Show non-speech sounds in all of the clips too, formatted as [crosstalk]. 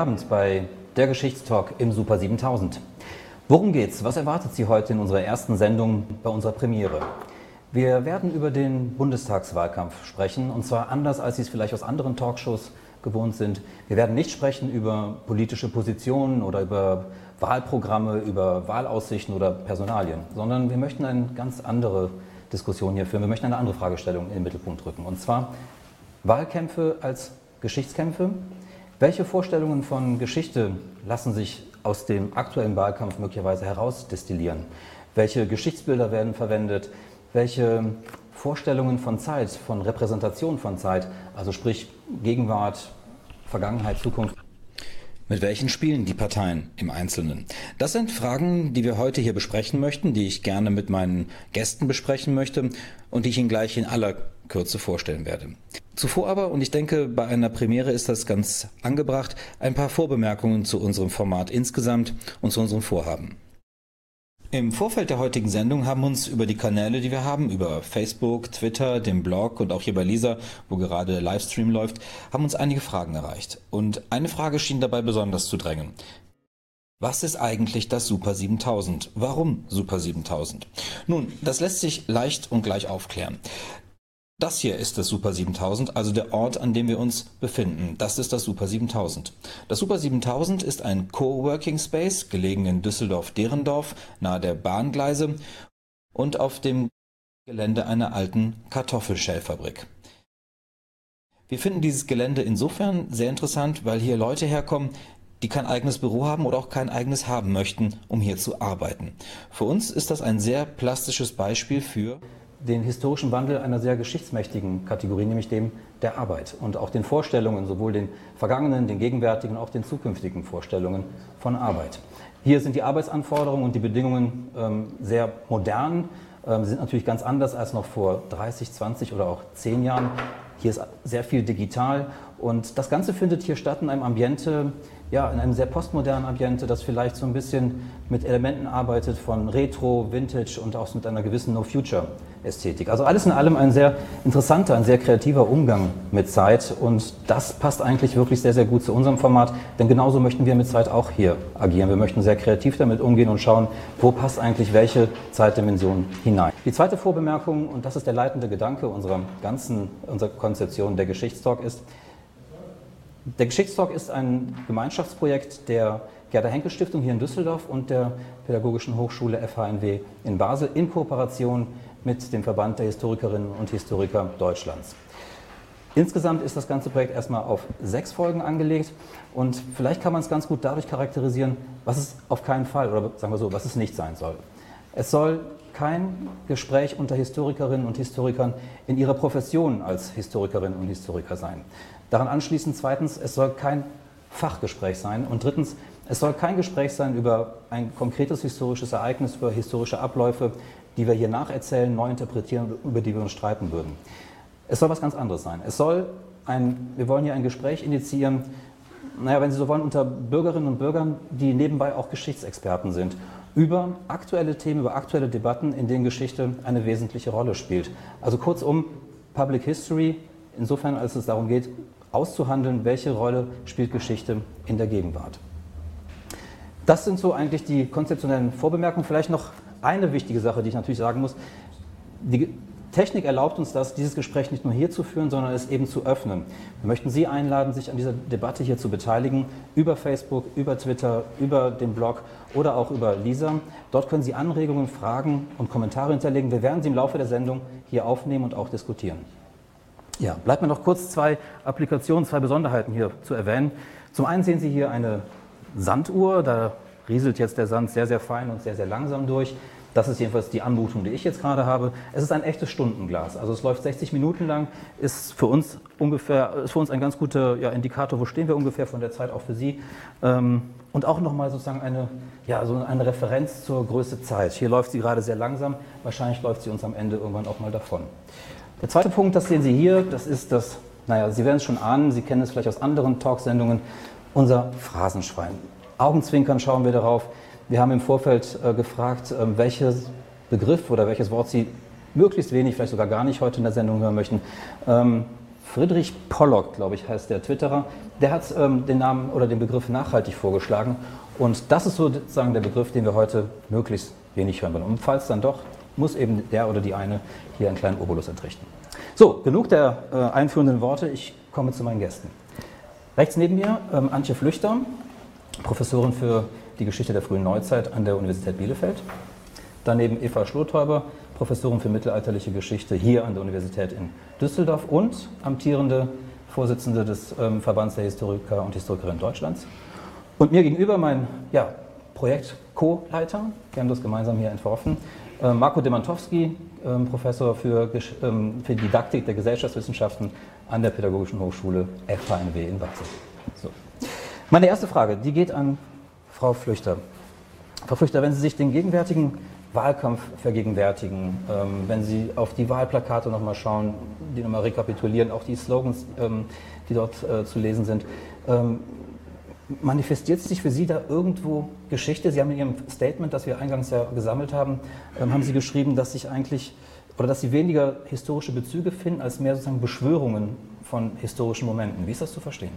Abend bei der Geschichtstalk im Super 7000. Worum geht's? Was erwartet Sie heute in unserer ersten Sendung bei unserer Premiere? Wir werden über den Bundestagswahlkampf sprechen und zwar anders, als Sie es vielleicht aus anderen Talkshows gewohnt sind. Wir werden nicht sprechen über politische Positionen oder über Wahlprogramme, über Wahlaussichten oder Personalien, sondern wir möchten eine ganz andere Diskussion hier führen. Wir möchten eine andere Fragestellung in den Mittelpunkt rücken und zwar Wahlkämpfe als Geschichtskämpfe welche Vorstellungen von Geschichte lassen sich aus dem aktuellen Wahlkampf möglicherweise herausdestillieren? Welche Geschichtsbilder werden verwendet? Welche Vorstellungen von Zeit, von Repräsentation von Zeit, also sprich Gegenwart, Vergangenheit, Zukunft? Mit welchen spielen die Parteien im Einzelnen? Das sind Fragen, die wir heute hier besprechen möchten, die ich gerne mit meinen Gästen besprechen möchte und die ich Ihnen gleich in aller Kürze vorstellen werde. Zuvor aber, und ich denke, bei einer Premiere ist das ganz angebracht, ein paar Vorbemerkungen zu unserem Format insgesamt und zu unserem Vorhaben. Im Vorfeld der heutigen Sendung haben uns über die Kanäle, die wir haben, über Facebook, Twitter, den Blog und auch hier bei Lisa, wo gerade der Livestream läuft, haben uns einige Fragen erreicht. Und eine Frage schien dabei besonders zu drängen. Was ist eigentlich das Super 7000? Warum Super 7000? Nun, das lässt sich leicht und gleich aufklären. Das hier ist das Super 7000, also der Ort, an dem wir uns befinden. Das ist das Super 7000. Das Super 7000 ist ein Coworking Space, gelegen in Düsseldorf-Derendorf, nahe der Bahngleise und auf dem Gelände einer alten Kartoffelschellfabrik. Wir finden dieses Gelände insofern sehr interessant, weil hier Leute herkommen, die kein eigenes Büro haben oder auch kein eigenes haben möchten, um hier zu arbeiten. Für uns ist das ein sehr plastisches Beispiel für den historischen Wandel einer sehr geschichtsmächtigen Kategorie, nämlich dem der Arbeit und auch den Vorstellungen, sowohl den vergangenen, den gegenwärtigen, auch den zukünftigen Vorstellungen von Arbeit. Hier sind die Arbeitsanforderungen und die Bedingungen ähm, sehr modern, ähm, sind natürlich ganz anders als noch vor 30, 20 oder auch 10 Jahren. Hier ist sehr viel digital und das Ganze findet hier statt in einem Ambiente, ja, in einem sehr postmodernen Ambiente, das vielleicht so ein bisschen mit Elementen arbeitet von Retro, Vintage und auch mit einer gewissen No-Future-Ästhetik. Also alles in allem ein sehr interessanter, ein sehr kreativer Umgang mit Zeit und das passt eigentlich wirklich sehr, sehr gut zu unserem Format, denn genauso möchten wir mit Zeit auch hier agieren. Wir möchten sehr kreativ damit umgehen und schauen, wo passt eigentlich welche Zeitdimension hinein. Die zweite Vorbemerkung, und das ist der leitende Gedanke unserer ganzen, unserer Konzeption der Geschichtstalk ist, der Geschichtstalk ist ein Gemeinschaftsprojekt der Gerda Henkel Stiftung hier in Düsseldorf und der Pädagogischen Hochschule FHNW in Basel in Kooperation mit dem Verband der Historikerinnen und Historiker Deutschlands. Insgesamt ist das ganze Projekt erstmal auf sechs Folgen angelegt und vielleicht kann man es ganz gut dadurch charakterisieren, was es auf keinen Fall oder sagen wir so, was es nicht sein soll. Es soll kein Gespräch unter Historikerinnen und Historikern in ihrer Profession als Historikerinnen und Historiker sein. Daran anschließend zweitens, es soll kein Fachgespräch sein und drittens, es soll kein Gespräch sein über ein konkretes historisches Ereignis, über historische Abläufe, die wir hier nacherzählen, neu interpretieren, über die wir uns streiten würden. Es soll was ganz anderes sein. Es soll ein, wir wollen hier ein Gespräch initiieren, naja, wenn Sie so wollen, unter Bürgerinnen und Bürgern, die nebenbei auch Geschichtsexperten sind, über aktuelle Themen, über aktuelle Debatten, in denen Geschichte eine wesentliche Rolle spielt. Also kurzum, Public History, insofern als es darum geht, auszuhandeln, welche Rolle spielt Geschichte in der Gegenwart. Das sind so eigentlich die konzeptionellen Vorbemerkungen. Vielleicht noch eine wichtige Sache, die ich natürlich sagen muss. Die Technik erlaubt uns das, dieses Gespräch nicht nur hier zu führen, sondern es eben zu öffnen. Wir möchten Sie einladen, sich an dieser Debatte hier zu beteiligen, über Facebook, über Twitter, über den Blog oder auch über Lisa. Dort können Sie Anregungen, Fragen und Kommentare hinterlegen. Wir werden sie im Laufe der Sendung hier aufnehmen und auch diskutieren. Ja, bleibt mir noch kurz zwei Applikationen, zwei Besonderheiten hier zu erwähnen. Zum einen sehen Sie hier eine Sanduhr, da rieselt jetzt der Sand sehr, sehr fein und sehr, sehr langsam durch. Das ist jedenfalls die Anmutung, die ich jetzt gerade habe. Es ist ein echtes Stundenglas. Also es läuft 60 Minuten lang, ist für uns ungefähr, ist für uns ein ganz guter ja, Indikator, wo stehen wir ungefähr von der Zeit auch für Sie. Ähm, und auch nochmal sozusagen eine, ja, so eine Referenz zur Größe Zeit. Hier läuft sie gerade sehr langsam, wahrscheinlich läuft sie uns am Ende irgendwann auch mal davon. Der zweite Punkt, das sehen Sie hier, das ist das, naja, Sie werden es schon ahnen, Sie kennen es vielleicht aus anderen Talksendungen, unser Phrasenschwein. Augenzwinkern schauen wir darauf. Wir haben im Vorfeld äh, gefragt, äh, welches Begriff oder welches Wort Sie möglichst wenig, vielleicht sogar gar nicht heute in der Sendung hören möchten. Ähm, Friedrich Pollock, glaube ich, heißt der Twitterer, der hat ähm, den Namen oder den Begriff nachhaltig vorgeschlagen. Und das ist sozusagen der Begriff, den wir heute möglichst wenig hören wollen. Und falls dann doch, muss eben der oder die eine hier einen kleinen Obolus entrichten. So, genug der äh, einführenden Worte. Ich komme zu meinen Gästen. Rechts neben mir ähm, Antje Flüchter, Professorin für die Geschichte der frühen Neuzeit an der Universität Bielefeld. Daneben Eva Schlothäuber, Professorin für mittelalterliche Geschichte hier an der Universität in Düsseldorf und amtierende Vorsitzende des ähm, Verbands der Historiker und Historikerinnen Deutschlands. Und mir gegenüber mein ja, Projekt-Co-Leiter, wir haben das gemeinsam hier entworfen, äh, Marco Demantowski, äh, Professor für, ähm, für Didaktik der Gesellschaftswissenschaften an der Pädagogischen Hochschule FHNW in Basel. Meine erste Frage, die geht an Frau Flüchter. Frau Flüchter, wenn Sie sich den gegenwärtigen Wahlkampf vergegenwärtigen, ähm, wenn Sie auf die Wahlplakate nochmal schauen, die nochmal rekapitulieren, auch die Slogans, ähm, die dort äh, zu lesen sind, ähm, manifestiert sich für Sie da irgendwo Geschichte? Sie haben in Ihrem Statement, das wir eingangs ja gesammelt haben, ähm, haben Sie geschrieben, dass sich eigentlich oder dass Sie weniger historische Bezüge finden, als mehr sozusagen Beschwörungen von historischen Momenten. Wie ist das zu verstehen?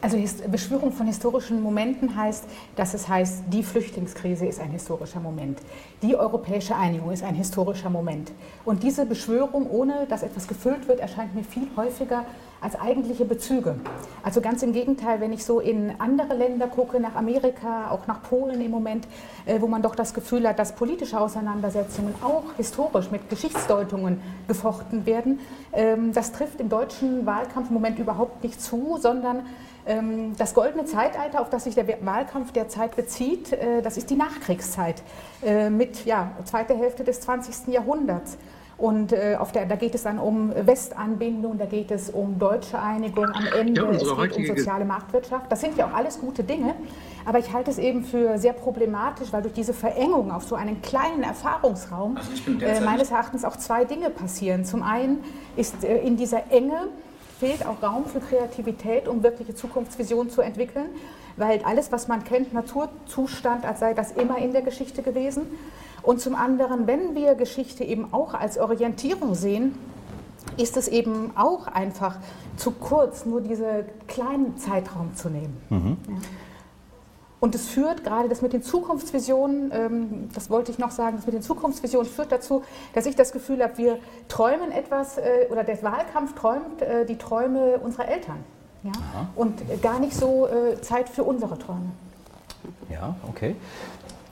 Also Beschwörung von historischen Momenten heißt, dass es heißt, die Flüchtlingskrise ist ein historischer Moment. Die europäische Einigung ist ein historischer Moment. Und diese Beschwörung, ohne dass etwas gefüllt wird, erscheint mir viel häufiger als eigentliche Bezüge. Also ganz im Gegenteil, wenn ich so in andere Länder gucke, nach Amerika, auch nach Polen im Moment, äh, wo man doch das Gefühl hat, dass politische Auseinandersetzungen auch historisch mit Geschichtsdeutungen gefochten werden, ähm, das trifft im deutschen Wahlkampf im Moment überhaupt nicht zu, sondern das goldene Zeitalter, auf das sich der Wahlkampf derzeit bezieht, äh, das ist die Nachkriegszeit äh, mit ja, zweiter Hälfte des 20. Jahrhunderts. Und äh, auf der, da geht es dann um Westanbindung, da geht es um deutsche Einigung am Ende, ja, es geht um soziale Marktwirtschaft. Das sind ja auch alles gute Dinge, aber ich halte es eben für sehr problematisch, weil durch diese Verengung auf so einen kleinen Erfahrungsraum also äh, meines Erachtens auch zwei Dinge passieren. Zum einen ist äh, in dieser Enge fehlt auch Raum für Kreativität, um wirkliche Zukunftsvisionen zu entwickeln, weil alles, was man kennt, Naturzustand, als sei das immer in der Geschichte gewesen. Und zum anderen, wenn wir Geschichte eben auch als Orientierung sehen, ist es eben auch einfach zu kurz, nur diesen kleinen Zeitraum zu nehmen. Mhm. Ja. Und es führt gerade das mit den Zukunftsvisionen, ähm, das wollte ich noch sagen, das mit den Zukunftsvisionen führt dazu, dass ich das Gefühl habe, wir träumen etwas, äh, oder der Wahlkampf träumt äh, die Träume unserer Eltern. Ja? Und gar nicht so äh, Zeit für unsere Träume. Ja, okay.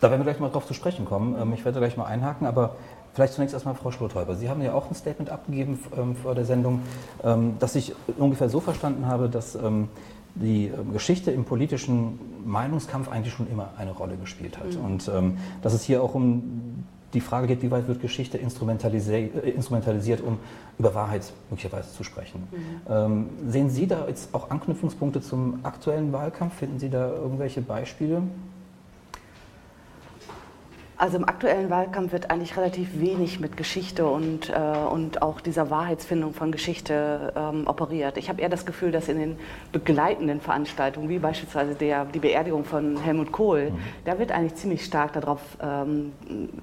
Da werden wir gleich mal drauf zu sprechen kommen. Ähm, ich werde gleich mal einhaken, aber vielleicht zunächst erstmal Frau Schlothäuber. Sie haben ja auch ein Statement abgegeben ähm, vor der Sendung, das ich ungefähr so verstanden habe, dass die ähm, Geschichte im politischen Meinungskampf eigentlich schon immer eine Rolle gespielt hat. Mhm. Und ähm, dass es hier auch um die Frage geht, wie weit wird Geschichte instrumentalisiert, äh, instrumentalisiert um über Wahrheit möglicherweise zu sprechen. Mhm. Ähm, sehen Sie da jetzt auch Anknüpfungspunkte zum aktuellen Wahlkampf? Finden Sie da irgendwelche Beispiele? Also im aktuellen Wahlkampf wird eigentlich relativ wenig mit Geschichte und, äh, und auch dieser Wahrheitsfindung von Geschichte ähm, operiert. Ich habe eher das Gefühl, dass in den begleitenden Veranstaltungen, wie beispielsweise der, die Beerdigung von Helmut Kohl, mhm. da wird eigentlich ziemlich stark darauf, ähm,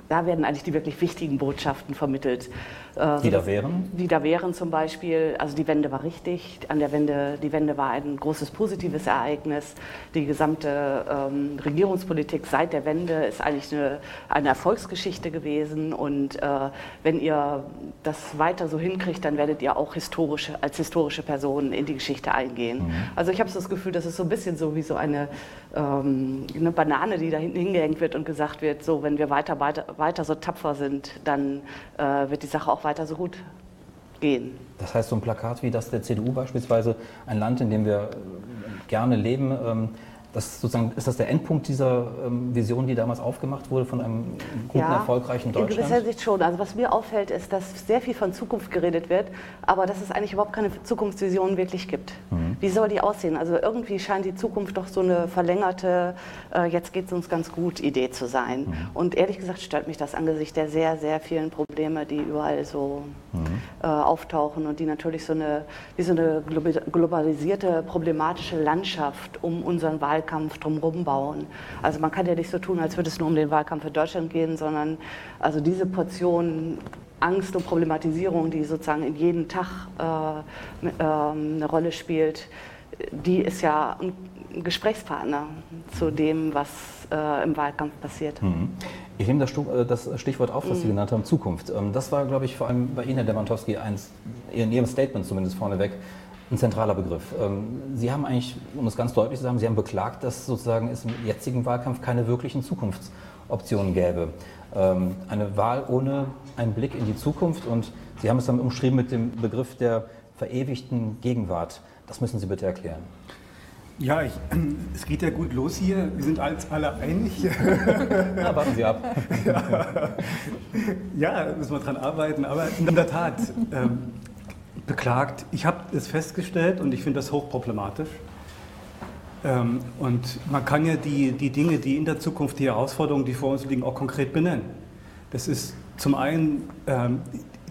da werden eigentlich die wirklich wichtigen Botschaften vermittelt. Äh, die da wären? Die da wären zum Beispiel, also die Wende war richtig, an der Wende, die Wende war ein großes positives Ereignis. Die gesamte ähm, Regierungspolitik seit der Wende ist eigentlich eine eine Erfolgsgeschichte gewesen. Und äh, wenn ihr das weiter so hinkriegt, dann werdet ihr auch historische, als historische Person in die Geschichte eingehen. Mhm. Also ich habe so das Gefühl, das ist so ein bisschen so wie so eine, ähm, eine Banane, die da hinten hingehängt wird und gesagt wird, so wenn wir weiter, weiter, weiter so tapfer sind, dann äh, wird die Sache auch weiter so gut gehen. Das heißt, so ein Plakat wie das der CDU beispielsweise, ein Land, in dem wir gerne leben, ähm, das sozusagen, ist das der Endpunkt dieser ähm, Vision, die damals aufgemacht wurde von einem guten, ja, erfolgreichen Deutschland? In gewisser Sicht schon. Also was mir auffällt, ist, dass sehr viel von Zukunft geredet wird, aber dass es eigentlich überhaupt keine Zukunftsvision wirklich gibt. Mhm. Wie soll die aussehen? Also irgendwie scheint die Zukunft doch so eine verlängerte, äh, jetzt geht es uns ganz gut Idee zu sein. Mhm. Und ehrlich gesagt stört mich das angesichts der sehr, sehr vielen Probleme, die überall so mhm. äh, auftauchen und die natürlich so eine, wie so eine globalisierte, problematische Landschaft um unseren Wahlkampf Wahlkampf drumherum bauen. Also man kann ja nicht so tun, als würde es nur um den Wahlkampf für Deutschland gehen, sondern also diese Portion Angst und Problematisierung, die sozusagen in jedem Tag äh, äh, eine Rolle spielt, die ist ja ein Gesprächspartner zu dem, was äh, im Wahlkampf passiert. Mhm. Ich nehme das, äh, Stichwort auf, was mhm. Sie genannt haben, Zukunft. Ähm, das war, glaube ich, vor allem bei Ihnen, Herr Demantowski, eins, in Ihrem Statement zumindest vorneweg, ein zentraler Begriff. Ähm, Sie haben eigentlich, um es ganz deutlich zu sagen, Sie haben beklagt, dass sozusagen es im jetzigen Wahlkampf keine wirklichen Zukunftsoptionen gäbe. Ähm, eine Wahl ohne einen Blick in die Zukunft und Sie haben es dann umschrieben mit dem Begriff der verewigten Gegenwart. Das müssen Sie bitte erklären. Ja, ich, [clears throat] es geht ja gut los hier. Wir sind uns alle einig. [laughs] Ja, warten Sie ab. Ja, [laughs] ja müssen wir dran arbeiten. Aber in der Tat, ähm, beklagt. Ich habe es festgestellt und ich finde das hochproblematisch. Ähm, und man kann ja die, die Dinge, die in der Zukunft, die Herausforderungen, die vor uns liegen, auch konkret benennen. Das ist zum einen ähm,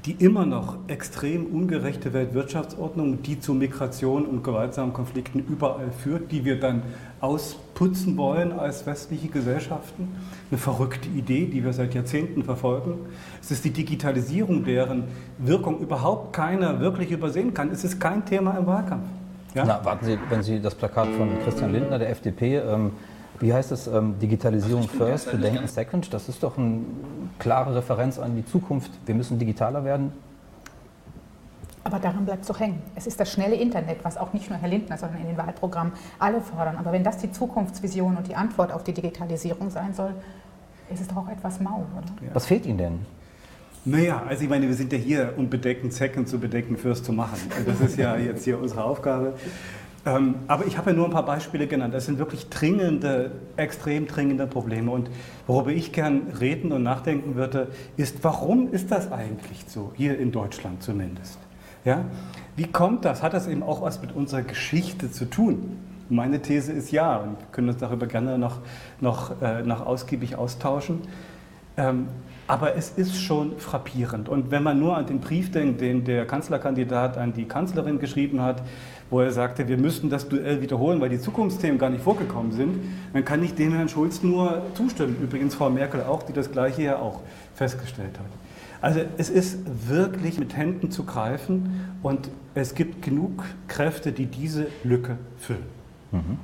die immer noch extrem ungerechte Weltwirtschaftsordnung, die zu Migration und gewaltsamen Konflikten überall führt, die wir dann ausputzen wollen als westliche Gesellschaften. Eine verrückte Idee, die wir seit Jahrzehnten verfolgen. Es ist die Digitalisierung, deren Wirkung überhaupt keiner wirklich übersehen kann. Es ist kein Thema im Wahlkampf. Ja? Na, warten Sie, wenn Sie das Plakat von Christian Lindner, der FDP, ähm, wie heißt es, ähm, Digitalisierung first, Bedenken second? Das ist doch eine klare Referenz an die Zukunft. Wir müssen digitaler werden. Aber daran bleibt es doch hängen. Es ist das schnelle Internet, was auch nicht nur Herr Lindner, sondern in den Wahlprogrammen alle fordern. Aber wenn das die Zukunftsvision und die Antwort auf die Digitalisierung sein soll, ist es doch auch etwas mau, oder? Ja. Was fehlt Ihnen denn? Naja, also ich meine, wir sind ja hier, um bedecken Second zu bedecken First zu machen. Das ist ja [laughs] jetzt hier unsere Aufgabe. Ähm, aber ich habe ja nur ein paar Beispiele genannt. Das sind wirklich dringende, extrem dringende Probleme. Und worüber ich gern reden und nachdenken würde, ist, warum ist das eigentlich so, hier in Deutschland zumindest? Ja? Wie kommt das? Hat das eben auch was mit unserer Geschichte zu tun? Meine These ist ja, und wir können uns darüber gerne noch, noch, äh, noch ausgiebig austauschen. Ähm, aber es ist schon frappierend. Und wenn man nur an den Brief denkt, den der Kanzlerkandidat an die Kanzlerin geschrieben hat, wo er sagte, wir müssten das Duell wiederholen, weil die Zukunftsthemen gar nicht vorgekommen sind, dann kann ich dem Herrn Schulz nur zustimmen. Übrigens Frau Merkel auch, die das Gleiche ja auch festgestellt hat. Also es ist wirklich mit Händen zu greifen und es gibt genug Kräfte, die diese Lücke füllen. Mhm.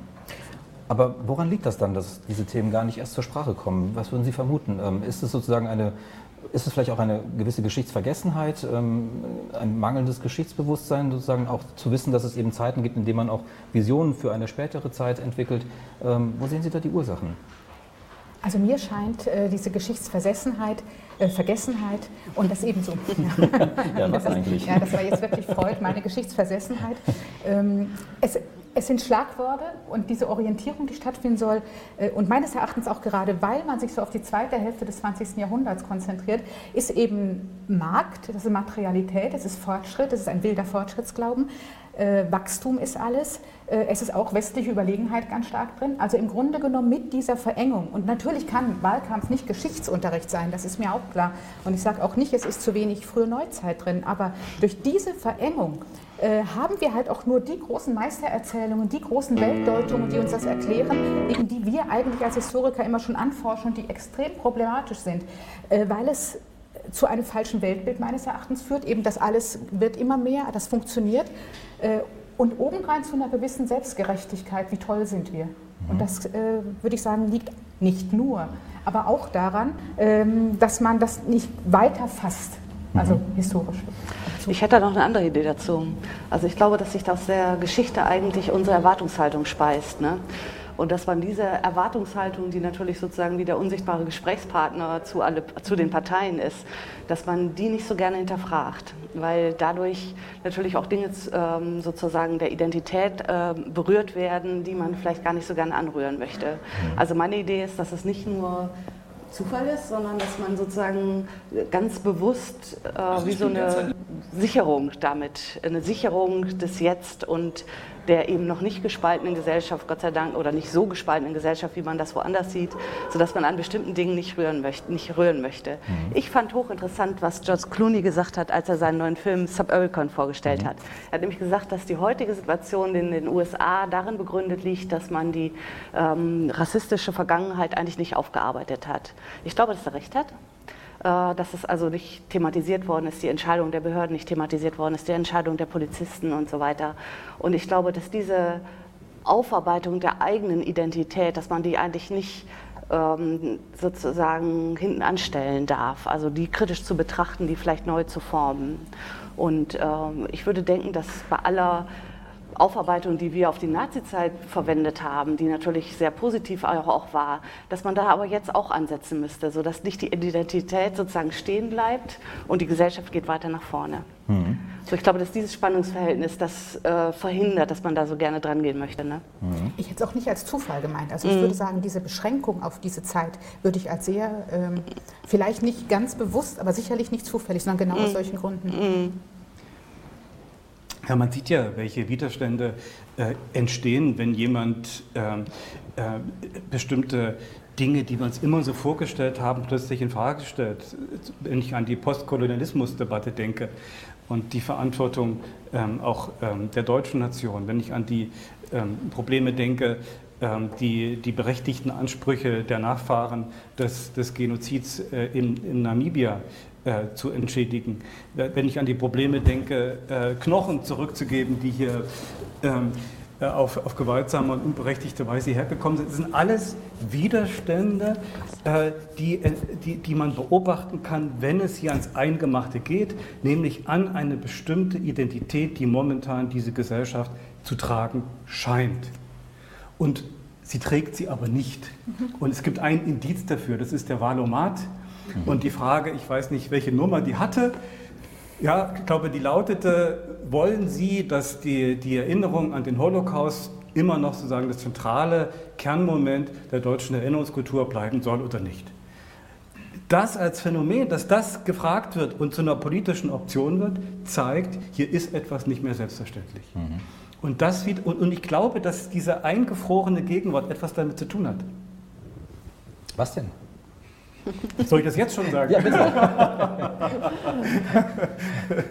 Aber woran liegt das dann, dass diese Themen gar nicht erst zur Sprache kommen? Was würden Sie vermuten? Ähm, ist es sozusagen eine ist es vielleicht auch eine gewisse Geschichtsvergessenheit, ähm, ein mangelndes Geschichtsbewusstsein, sozusagen auch zu wissen, dass es eben Zeiten gibt, in denen man auch Visionen für eine spätere Zeit entwickelt? Ähm, wo sehen Sie da die Ursachen? Also mir scheint äh, diese Geschichtsversessenheit, äh, Vergessenheit und das ebenso. [laughs] ja, was das, eigentlich? Ja, das war jetzt wirklich Freud, meine Geschichtsversessenheit. Ähm, es, es sind Schlagworte und diese Orientierung, die stattfinden soll, äh, und meines Erachtens auch gerade, weil man sich so auf die zweite Hälfte des 20. Jahrhunderts konzentriert, ist eben Markt, das ist Materialität, das ist Fortschritt, das ist ein wilder Fortschrittsglauben, Wachstum ist alles, äh, es ist auch westliche Überlegenheit ganz stark drin. Also im Grunde genommen mit dieser Verengung. Und natürlich kann Wahlkampf nicht Geschichtsunterricht sein, das ist mir auch klar. Und ich sage auch nicht, es ist zu wenig frühe Neuzeit drin, aber durch diese Verengung äh, haben wir halt auch nur die großen Meistererzählungen, die großen Weltdeutungen, die uns das erklären, eben die wir eigentlich als Historiker immer schon anforschen und die extrem problematisch sind, äh, weil es zu einem falschen Weltbild meines Erachtens führt, eben das alles wird immer mehr, das funktioniert äh, und obendrein zu einer gewissen Selbstgerechtigkeit, wie toll sind wir. Und mhm. das, äh, würde ich sagen, liegt nicht nur, aber auch daran, ähm, dass man das nicht weiter fasst, also mhm. historisch. Ich hätte noch eine andere Idee dazu. Also ich glaube, dass sich aus der Geschichte eigentlich unsere Erwartungshaltung speist. Ne? Und dass man diese Erwartungshaltung, die natürlich sozusagen wie der unsichtbare Gesprächspartner zu, alle, zu den Parteien ist, dass man die nicht so gerne hinterfragt, weil dadurch natürlich auch Dinge ähm, sozusagen der Identität äh, berührt werden, die man vielleicht gar nicht so gerne anrühren möchte. Mhm. Also meine Idee ist, dass es nicht nur Zufall ist, sondern dass man sozusagen ganz bewusst äh, also wie so eine Sicherung damit, eine Sicherung des Jetzt und der eben noch nicht gespaltenen Gesellschaft, Gott sei Dank, oder nicht so gespaltenen Gesellschaft, wie man das woanders sieht, sodass man an bestimmten Dingen nicht rühren möchte. Nicht rühren möchte. Mhm. Ich fand hochinteressant, was George Clooney gesagt hat, als er seinen neuen Film Suburbicon vorgestellt mhm. hat. Er hat nämlich gesagt, dass die heutige Situation in den USA darin begründet liegt, dass man die ähm, rassistische Vergangenheit eigentlich nicht aufgearbeitet hat. Ich glaube, dass er recht hat. Äh, dass es also nicht thematisiert worden ist, die Entscheidung der Behörden nicht thematisiert worden ist, die Entscheidung der Polizisten und so weiter. Und ich glaube, dass diese Aufarbeitung der eigenen Identität, dass man die eigentlich nicht ähm, sozusagen hinten anstellen darf, also die kritisch zu betrachten, die vielleicht neu zu formen. Und ähm, ich würde denken, dass bei aller Aufarbeitung, die wir auf die Nazizeit verwendet haben, die natürlich sehr positiv auch war, dass man da aber jetzt auch ansetzen müsste, sodass nicht die Identität sozusagen stehen bleibt und die Gesellschaft geht weiter nach vorne. Mhm. So, ich glaube, dass dieses Spannungsverhältnis das äh, verhindert, dass man da so gerne dran gehen möchte. Ne? Mhm. Ich hätte es auch nicht als Zufall gemeint. Also ich mhm. würde sagen, diese Beschränkung auf diese Zeit würde ich als sehr, ähm, vielleicht nicht ganz bewusst, aber sicherlich nicht zufällig, sondern genau aus mhm. solchen Gründen. Ja, man sieht ja, welche Widerstände äh, entstehen, wenn jemand äh, äh, bestimmte Dinge, die wir uns immer so vorgestellt haben, plötzlich in Frage stellt. Wenn ich an die Postkolonialismusdebatte denke und die Verantwortung ähm, auch ähm, der deutschen Nation, wenn ich an die ähm, Probleme denke, ähm, die, die berechtigten Ansprüche der Nachfahren des, des Genozids äh, in, in Namibia äh, zu entschädigen. Wenn ich an die Probleme denke, äh, Knochen zurückzugeben, die hier ähm, äh, auf, auf, gewaltsame und unberechtigte Weise hergekommen sind. Das sind alles Widerstände, äh, die, äh, die, die man beobachten kann, wenn es hier ans Eingemachte geht, nämlich an eine bestimmte Identität, die momentan diese Gesellschaft zu tragen scheint. Und sie trägt sie aber nicht. Und es gibt ein Indiz dafür, das ist der Valomat. Und die Frage, ich weiß nicht, welche Nummer die hatte, ja, ich glaube, die lautete, wollen Sie, dass die, die Erinnerung an den Holocaust immer noch sozusagen das zentrale Kernmoment der deutschen Erinnerungskultur bleiben soll oder nicht? Das als Phänomen, dass das gefragt wird und zu einer politischen Option wird, zeigt, hier ist etwas nicht mehr selbstverständlich. Mhm. Und, das, und ich glaube, dass diese eingefrorene Gegenwart etwas damit zu tun hat. Was denn? Soll ich das jetzt schon sagen? Ja, bitte. [laughs]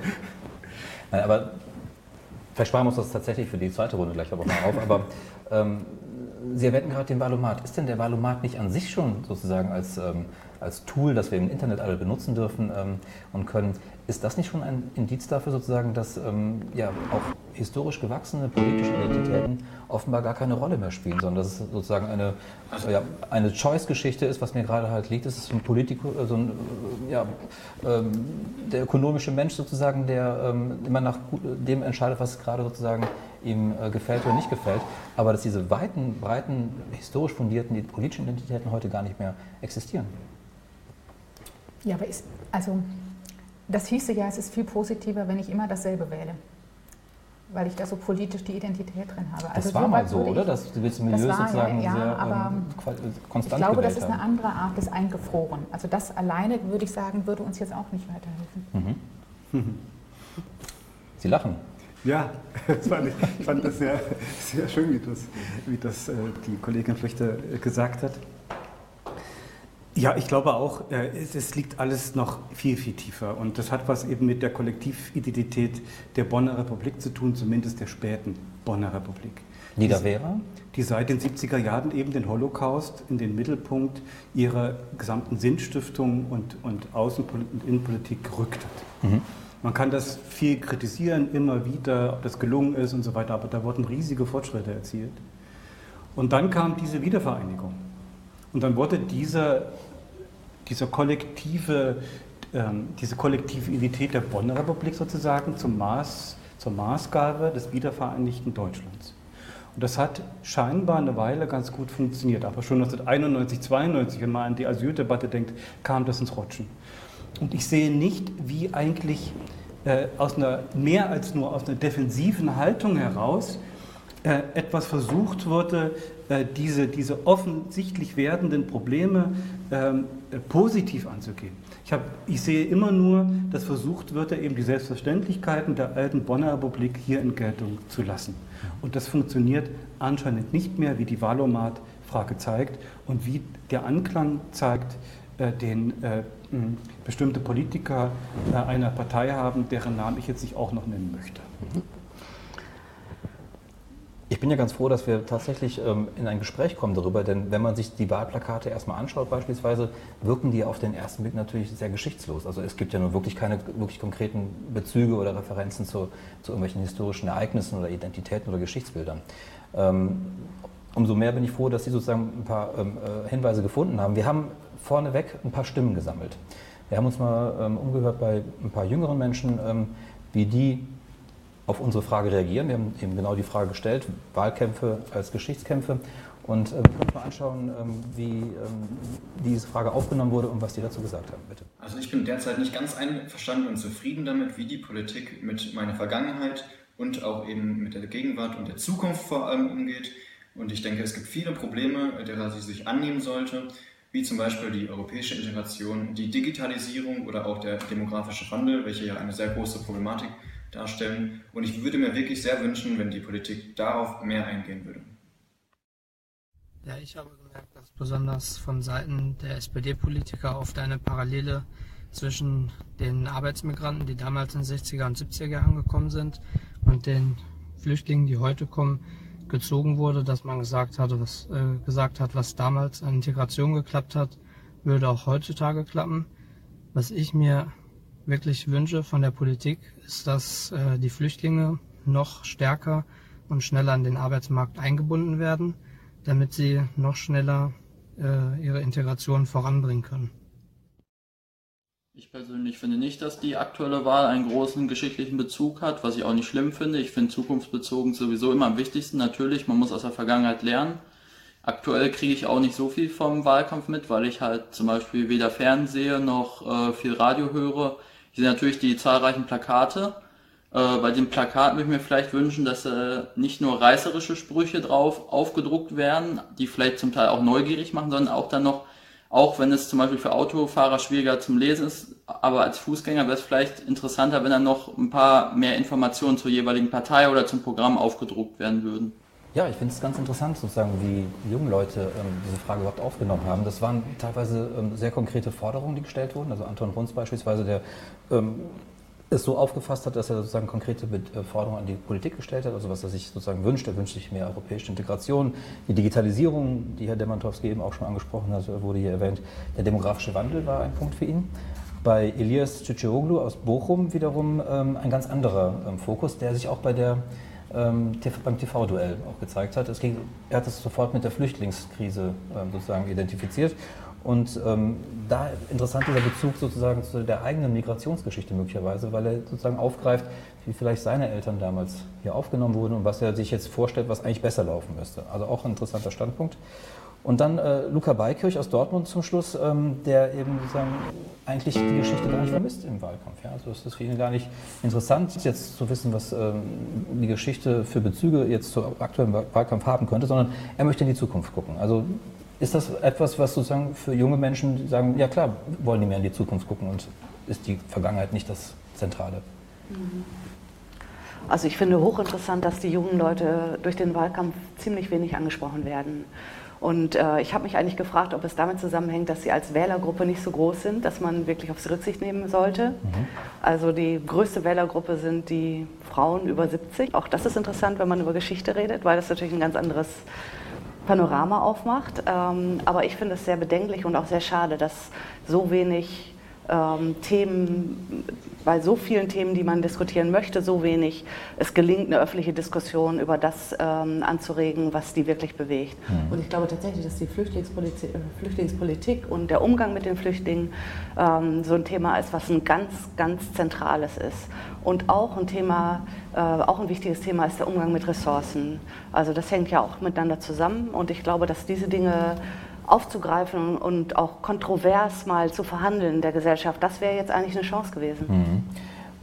Nein, aber vielleicht sparen wir uns das tatsächlich für die zweite Runde gleich aber mal auf. Aber ähm, Sie erwähnten gerade den Valomat. Ist denn der Valomat nicht an sich schon sozusagen als, ähm, als Tool, das wir im Internet alle benutzen dürfen ähm, und können, ist das nicht schon ein Indiz dafür sozusagen, dass ähm, ja, auch historisch gewachsene politische Identitäten offenbar gar keine Rolle mehr spielen, sondern dass es sozusagen eine, also, ja, eine Choice-Geschichte ist, was mir gerade halt liegt. Es ist ein Politiker, so ein, äh, ja, ähm, der ökonomische Mensch sozusagen, der ähm, immer nach dem entscheidet, was gerade sozusagen ihm äh, gefällt oder nicht gefällt. Aber dass diese weiten, breiten, historisch fundierten politischen Identitäten heute gar nicht mehr existieren. Ja, aber ist, also das hieße ja, es ist viel positiver, wenn ich immer dasselbe wähle. Weil ich da so politisch die Identität drin habe. Also das war mal so, oder? Das gewisse Milieu das war, sozusagen ja, sehr aber ähm, konstant Ich glaube, das ist eine andere Art des Eingefroren. Also das alleine, würde ich sagen, würde uns jetzt auch nicht weiterhelfen. Mhm. Sie lachen. Ja, [laughs] das fand ich, ich fand das sehr, sehr schön, wie das, wie das äh, die Kollegin Flüchte äh, gesagt hat. Ja, ich glaube auch, äh, es, liegt alles noch viel, viel tiefer. Und das hat was eben mit der Kollektividentität der Bonner Republik zu tun, zumindest der späten Bonner Republik. Wäre? Die seit den 70er Jahren eben den Holocaust in den Mittelpunkt ihrer gesamten Sinnstiftung und, und Außen- und Innenpolitik gerückt hat. Mhm. Man kann das viel kritisieren, immer wieder, ob das gelungen ist und so weiter, aber da wurden riesige Fortschritte erzielt. Und dann kam diese Wiedervereinigung. Und dann wurde dieser dieser kollektive, ähm, diese kollektive Identität der Bonner Republik sozusagen zum Maß, zur Maßgabe des wiedervereinigten Deutschlands. Und das hat scheinbar eine Weile ganz gut funktioniert. Aber schon 1991, 92, wenn man an die Asyldebatte denkt, kam das ins Rutschen. Und ich sehe nicht, wie eigentlich äh, aus einer, mehr als nur aus einer defensiven Haltung heraus äh, etwas versucht wurde, diese, diese offensichtlich werdenden Probleme ähm, positiv anzugehen. Ich, hab, ich sehe immer nur, dass versucht wird, eben die Selbstverständlichkeiten der alten Bonner Republik hier in Geltung zu lassen. Und das funktioniert anscheinend nicht mehr, wie die Valomat-Frage zeigt und wie der Anklang zeigt, äh, den äh, bestimmte Politiker äh, einer Partei haben, deren Namen ich jetzt nicht auch noch nennen möchte. Ich bin ja ganz froh, dass wir tatsächlich ähm, in ein Gespräch kommen darüber, denn wenn man sich die Wahlplakate erstmal anschaut beispielsweise, wirken die auf den ersten Blick natürlich sehr geschichtslos. Also es gibt ja nun wirklich keine wirklich konkreten Bezüge oder Referenzen zu, zu irgendwelchen historischen Ereignissen oder Identitäten oder Geschichtsbildern. Ähm, umso mehr bin ich froh, dass Sie sozusagen ein paar ähm, äh, Hinweise gefunden haben. Wir haben vorneweg ein paar Stimmen gesammelt. Wir haben uns mal ähm, umgehört bei ein paar jüngeren Menschen, ähm, wie die auf unsere Frage reagieren. Wir haben eben genau die Frage gestellt, Wahlkämpfe als Geschichtskämpfe. Und äh, wir können uns mal anschauen, ähm, wie ähm, diese Frage aufgenommen wurde und was die dazu gesagt haben. Bitte. Also ich bin derzeit nicht ganz einverstanden und zufrieden damit, wie die Politik mit meiner Vergangenheit und auch eben mit der Gegenwart und der Zukunft vor allem umgeht. Und ich denke, es gibt viele Probleme, derer sie sich annehmen sollte, wie zum Beispiel die europäische Integration, die Digitalisierung oder auch der demografische Wandel, welche ja eine sehr große Problematik darstellen. Und ich würde mir wirklich sehr wünschen, wenn die Politik darauf mehr eingehen würde. Ja, ich habe gemerkt, dass besonders von Seiten der SPD-Politiker oft eine Parallele zwischen den Arbeitsmigranten, die damals in den 60er und 70er Jahren gekommen sind, und den Flüchtlingen, die heute kommen, gezogen wurde, dass man gesagt hatte, was äh, gesagt hat, was damals an Integration geklappt hat, würde auch heutzutage klappen. Was ich mir wirklich wünsche von der Politik, ist, dass äh, die Flüchtlinge noch stärker und schneller an den Arbeitsmarkt eingebunden werden, damit sie noch schneller äh, ihre Integration voranbringen können. Ich persönlich finde nicht, dass die aktuelle Wahl einen großen geschichtlichen Bezug hat, was ich auch nicht schlimm finde. Ich finde zukunftsbezogen sowieso immer am wichtigsten. Natürlich, man muss aus der Vergangenheit lernen. Aktuell kriege ich auch nicht so viel vom Wahlkampf mit, weil ich halt zum Beispiel weder Fernsehe noch äh, viel Radio höre. Sehe natürlich die zahlreichen Plakate. Äh, bei den Plakaten würde ich mir vielleicht wünschen, dass äh, nicht nur reißerische Sprüche drauf aufgedruckt werden, die vielleicht zum Teil auch neugierig machen, sondern auch dann noch auch wenn es zum Beispiel für Autofahrer schwieriger zum Lesen ist, aber als Fußgänger wäre es vielleicht interessanter, wenn dann noch ein paar mehr Informationen zur jeweiligen Partei oder zum Programm aufgedruckt werden würden. Ja, ich finde es ganz interessant, sozusagen, wie junge Leute ähm, diese Frage überhaupt aufgenommen haben. Das waren teilweise ähm, sehr konkrete Forderungen, die gestellt wurden. Also Anton Runz beispielsweise, der ähm, es so aufgefasst hat, dass er sozusagen konkrete äh, Forderungen an die Politik gestellt hat, also was er sich sozusagen wünscht. Er wünscht sich mehr europäische Integration, die Digitalisierung, die Herr Demantowski eben auch schon angesprochen hat, wurde hier erwähnt. Der demografische Wandel war ein Punkt für ihn. Bei Elias Ciccioglu aus Bochum wiederum ähm, ein ganz anderer ähm, Fokus, der sich auch bei der, ähm, beim TV-Duell auch gezeigt hat. Ging, er hat es sofort mit der Flüchtlingskrise ähm, sozusagen identifiziert und ähm, da interessant dieser Bezug sozusagen zu der eigenen Migrationsgeschichte möglicherweise, weil er sozusagen aufgreift, wie vielleicht seine Eltern damals hier aufgenommen wurden und was er sich jetzt vorstellt, was eigentlich besser laufen müsste. Also auch ein interessanter Standpunkt. Und dann äh, Luca Beikirch aus Dortmund zum Schluss, ähm, der eben sozusagen eigentlich die Geschichte gar nicht vermisst im Wahlkampf. Ja? Also ist das für ihn gar nicht interessant, jetzt zu wissen, was ähm, die Geschichte für Bezüge jetzt zum aktuellen Wahlkampf haben könnte, sondern er möchte in die Zukunft gucken. Also ist das etwas, was sozusagen für junge Menschen sagen, ja klar, wollen die mehr in die Zukunft gucken und ist die Vergangenheit nicht das Zentrale? Mhm. Also ich finde hochinteressant, dass die jungen Leute durch den Wahlkampf ziemlich wenig angesprochen werden. Und äh, ich habe mich eigentlich gefragt, ob es damit zusammenhängt, dass sie als Wählergruppe nicht so groß sind, dass man wirklich auf sie Rücksicht nehmen sollte. Mhm. Also die größte Wählergruppe sind die Frauen über 70. Auch das ist interessant, wenn man über Geschichte redet, weil das natürlich ein ganz anderes Panorama aufmacht. Ähm, aber ich finde es sehr bedenklich und auch sehr schade, dass so wenig Themen, bei so vielen Themen, die man diskutieren möchte, so wenig es gelingt, eine öffentliche Diskussion über das ähm, anzuregen, was die wirklich bewegt. Mhm. Und ich glaube tatsächlich, dass die Flüchtlingspolitik, äh, Flüchtlingspolitik und der Umgang mit den Flüchtlingen ähm, so ein Thema ist, was ein ganz, ganz zentrales ist. Und auch ein Thema, äh, auch ein wichtiges Thema ist der Umgang mit Ressourcen. Also das hängt ja auch miteinander zusammen und ich glaube, dass diese Dinge aufzugreifen und auch kontrovers mal zu verhandeln in der Gesellschaft, das wäre jetzt eigentlich eine Chance gewesen. Mhm.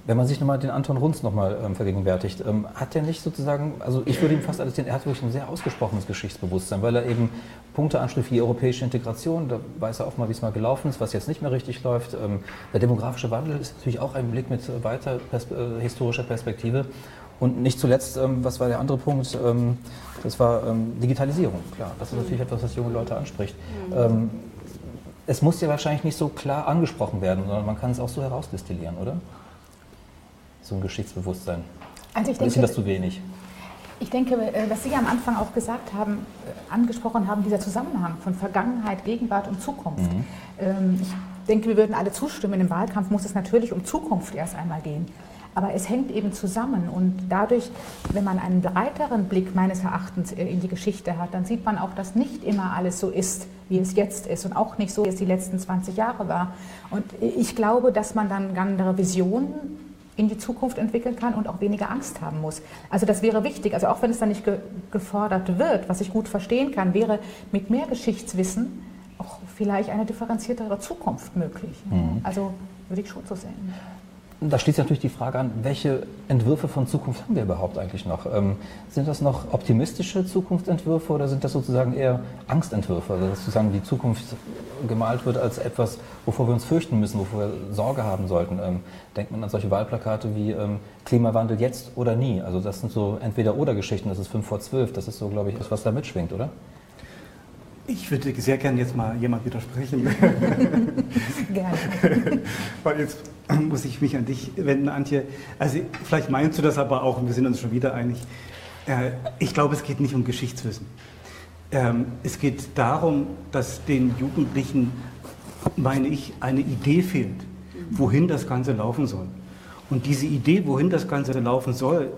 Wenn man sich nochmal den Anton Runz nochmal ähm, vergegenwärtigt, ähm, hat er nicht sozusagen, also ich würde ihm fast alles sehen, er hat wirklich ein sehr ausgesprochenes Geschichtsbewusstsein, weil er eben Punkte anspricht wie europäische Integration, da weiß er auch mal, wie es mal gelaufen ist, was jetzt nicht mehr richtig läuft. Ähm, der demografische Wandel ist natürlich auch ein Blick mit weiter pers äh, historischer Perspektive. Und nicht zuletzt, ähm, was war der andere Punkt? Ähm, das war ähm, Digitalisierung, klar. Das ist natürlich etwas, was junge Leute anspricht. Mhm. es muss ja wahrscheinlich nicht so klar angesprochen werden, sondern man kann es auch so herausdestillieren, oder? So ein Geschichtsbewusstsein. Also ich denke, ist Ihnen das zu wenig? Ich denke, äh, was Sie am Anfang auch gesagt haben, äh, angesprochen haben, dieser Zusammenhang von Vergangenheit, Gegenwart und Zukunft. Mhm. Ich denke, wir würden alle zustimmen, im Wahlkampf muss es natürlich um Zukunft erst einmal gehen. Aber es hängt eben zusammen und dadurch, wenn man einen breiteren Blick meines Erachtens in die Geschichte hat, dann sieht man auch, dass nicht immer alles so ist, wie es jetzt ist und auch nicht so, wie es die letzten 20 Jahre war. Und ich glaube, dass man dann andere Visionen in die Zukunft entwickeln kann und auch weniger Angst haben muss. Also das wäre wichtig. Also auch wenn es dann nicht ge gefordert wird, was ich gut verstehen kann, wäre mit mehr Geschichtswissen auch vielleicht eine differenziertere Zukunft möglich. Mhm. Also würde ich schon so sehen. Da schließt natürlich die Frage an, welche Entwürfe von Zukunft haben wir überhaupt eigentlich noch? Ähm, sind das noch optimistische Zukunftsentwürfe oder sind das sozusagen eher Angstentwürfe? Also dass sozusagen die Zukunft gemalt wird als etwas, wovor wir uns fürchten müssen, wovor wir Sorge haben sollten. Ähm, denkt man an solche Wahlplakate wie ähm, Klimawandel jetzt oder nie? Also das sind so Entweder-Oder-Geschichten, das ist 5 vor 12, das ist so, glaube ich, das, was da mitschwingt, oder? Ich würde sehr gerne jetzt mal jemand widersprechen. [laughs] [laughs] gerne. Weil jetzt [clears throat] muss ich mich an dich wenden, Antje. Also vielleicht meinst du das aber auch, und wir sind uns schon wieder einig. Äh, ich glaube, es geht nicht um Geschichtswissen. Ähm, es geht darum, dass den Jugendlichen, meine ich, eine Idee fehlt, wohin das Ganze laufen soll. Und diese Idee, wohin das Ganze laufen soll,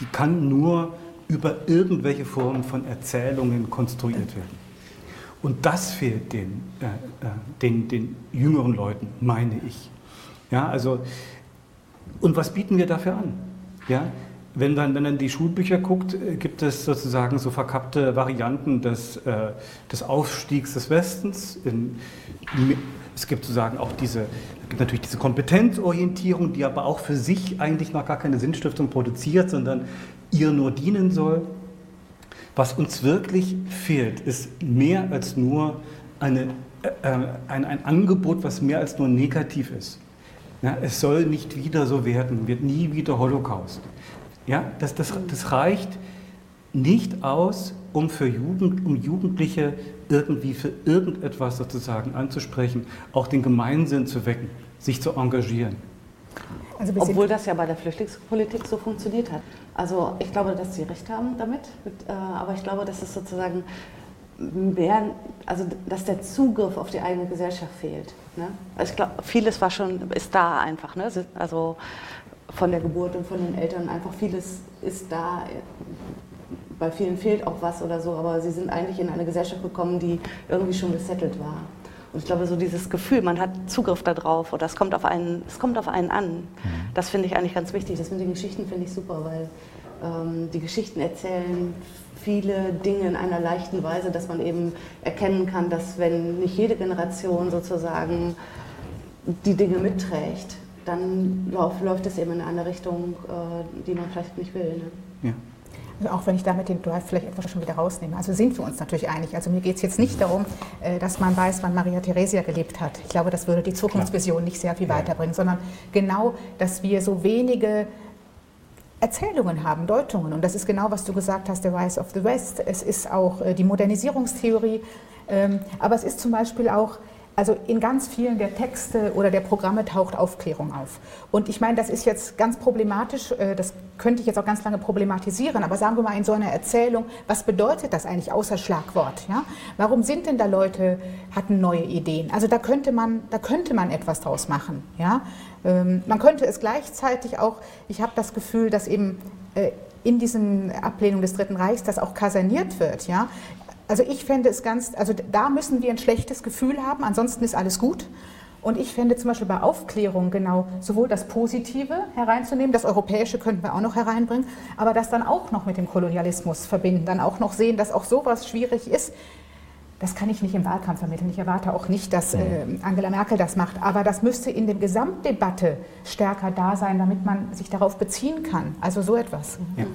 die kann nur über irgendwelche Formen von Erzählungen konstruiert werden. Und das fehlt den, äh, äh, den, den jüngeren Leuten, meine ich. Ja, also, und was bieten wir dafür an? Ja, wenn man, wenn man die Schulbücher guckt, äh, gibt es sozusagen so verkappte Varianten des, äh, des Aufstiegs des Westens. In, es gibt sozusagen auch diese, es gibt natürlich diese Kompetenzorientierung, die aber auch für sich eigentlich noch gar keine Sinnstiftung produziert, sondern ihr nur dienen soll. Was uns wirklich fehlt, ist mehr als nur eine, äh, ein, ein Angebot, was mehr als nur negativ ist. Ja, es soll nicht wieder so werden, wird nie wieder Holocaust. Ja, das, das, das reicht nicht aus, um für Jugend, um Jugendliche irgendwie für irgendetwas sozusagen anzusprechen, auch den Gemeinsinn zu wecken, sich zu engagieren. Also Obwohl das ja bei der Flüchtlingspolitik so funktioniert hat. Also ich glaube, dass Sie recht haben damit, äh, aber ich glaube, dass es sozusagen mehr, also dass der Zugriff auf die eigene Gesellschaft fehlt. Ne? Also ich glaube, vieles war schon, ist da einfach. Ne? Also von der Geburt und von den Eltern einfach vieles ist da. Bei vielen fehlt auch was oder so, aber sie sind eigentlich in eine Gesellschaft gekommen, die irgendwie schon gesettelt war. Und ich glaube, so dieses Gefühl, man hat Zugriff darauf oder es kommt auf einen, es kommt auf einen an, mhm. das finde ich eigentlich ganz wichtig. Das mit den Geschichten finde ich super, weil die Geschichten erzählen viele Dinge in einer leichten Weise, dass man eben erkennen kann, dass wenn nicht jede Generation sozusagen die Dinge mitträgt, dann läuft es eben in eine Richtung, äh, die man vielleicht nicht will. Ne? Ja. Also auch wenn ich damit den Drive vielleicht etwas schon wieder rausnehme. Also sind wir uns natürlich einig. Also mir geht es jetzt nicht darum, äh, dass man weiß, wann Maria Theresia gelebt hat. Ich glaube, das würde die Zukunftsvision nicht sehr viel weiterbringen, sondern genau, dass wir so wenige Erzählungen haben, Deutungen. Und das ist genau, was du gesagt hast, der Rise of the West. Es ist auch äh, die Modernisierungstheorie. Ähm, aber es ist zum Beispiel auch also in ganz vielen der Texte oder der Programme taucht Aufklärung auf. Und ich meine, das ist jetzt ganz problematisch, äh, das könnte ich jetzt auch ganz lange problematisieren, aber sagen wir mal in so einer Erzählung, was bedeutet das eigentlich außer Schlagwort? Ja? Warum sind denn da Leute, hatten neue Ideen? Also da könnte man, da könnte man etwas draus machen. Ja? Ähm, man könnte es gleichzeitig auch, ich habe das Gefühl, dass eben äh, in diesen Ablehnung des Dritten Reichs das auch kaserniert wird. Ja? Also ich fände es ganz, also da müssen wir ein schlechtes Gefühl haben, ansonsten ist alles gut. Und ich fände zum Beispiel bei Aufklärung genau sowohl das Positive hereinzunehmen, das Europäische könnten wir auch noch hereinbringen, aber das dann auch noch mit dem Kolonialismus verbinden, dann auch noch sehen, dass auch sowas schwierig ist. Das kann ich nicht im Wahlkampf vermitteln. Ich erwarte auch nicht, dass äh, Angela Merkel das macht. Aber das müsste in der Gesamtdebatte stärker da sein, damit man sich darauf beziehen kann. Also so etwas. Ja.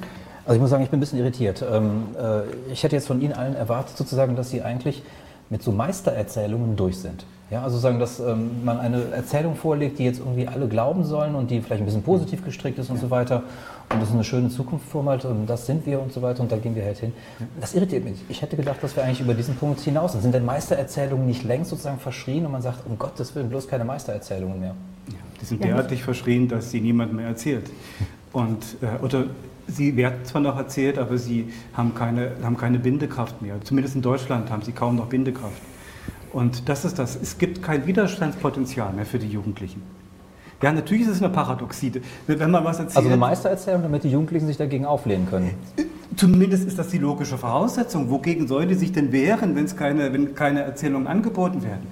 Also ich muss sagen, ich bin ein bisschen irritiert. Ähm, äh, ich hätte jetzt von Ihnen allen erwartet, sozusagen, dass Sie eigentlich mit so Meistererzählungen durch sind. Ja, also sagen, dass ähm, man eine Erzählung vorlegt, die jetzt irgendwie alle glauben sollen und die vielleicht ein bisschen positiv gestrickt ist und ja. so weiter und das ist eine schöne Zukunft vormalt und das sind wir und so weiter und da gehen wir halt hin. Das irritiert mich. Ich hätte gedacht, dass wir eigentlich über diesen Punkt hinaus sind. Sind denn Meistererzählungen nicht längst sozusagen verschrien und man sagt, um Gottes Willen, bloß keine Meistererzählungen mehr? Ja, die sind derartig verschrien, dass sie niemand mehr erzählt. Und, äh, oder Sie werden zwar noch erzählt, aber sie haben keine, haben keine Bindekraft mehr. Zumindest in Deutschland haben sie kaum noch Bindekraft. Und das ist das. Es gibt kein Widerstandspotenzial mehr für die Jugendlichen. Ja, natürlich ist es eine Paradoxie. Wenn man was erzählt, also eine Meistererzählung, damit die Jugendlichen sich dagegen auflehnen können. Zumindest ist das die logische Voraussetzung. Wogegen sollen die sich denn wehren, wenn, es keine, wenn keine Erzählungen angeboten werden?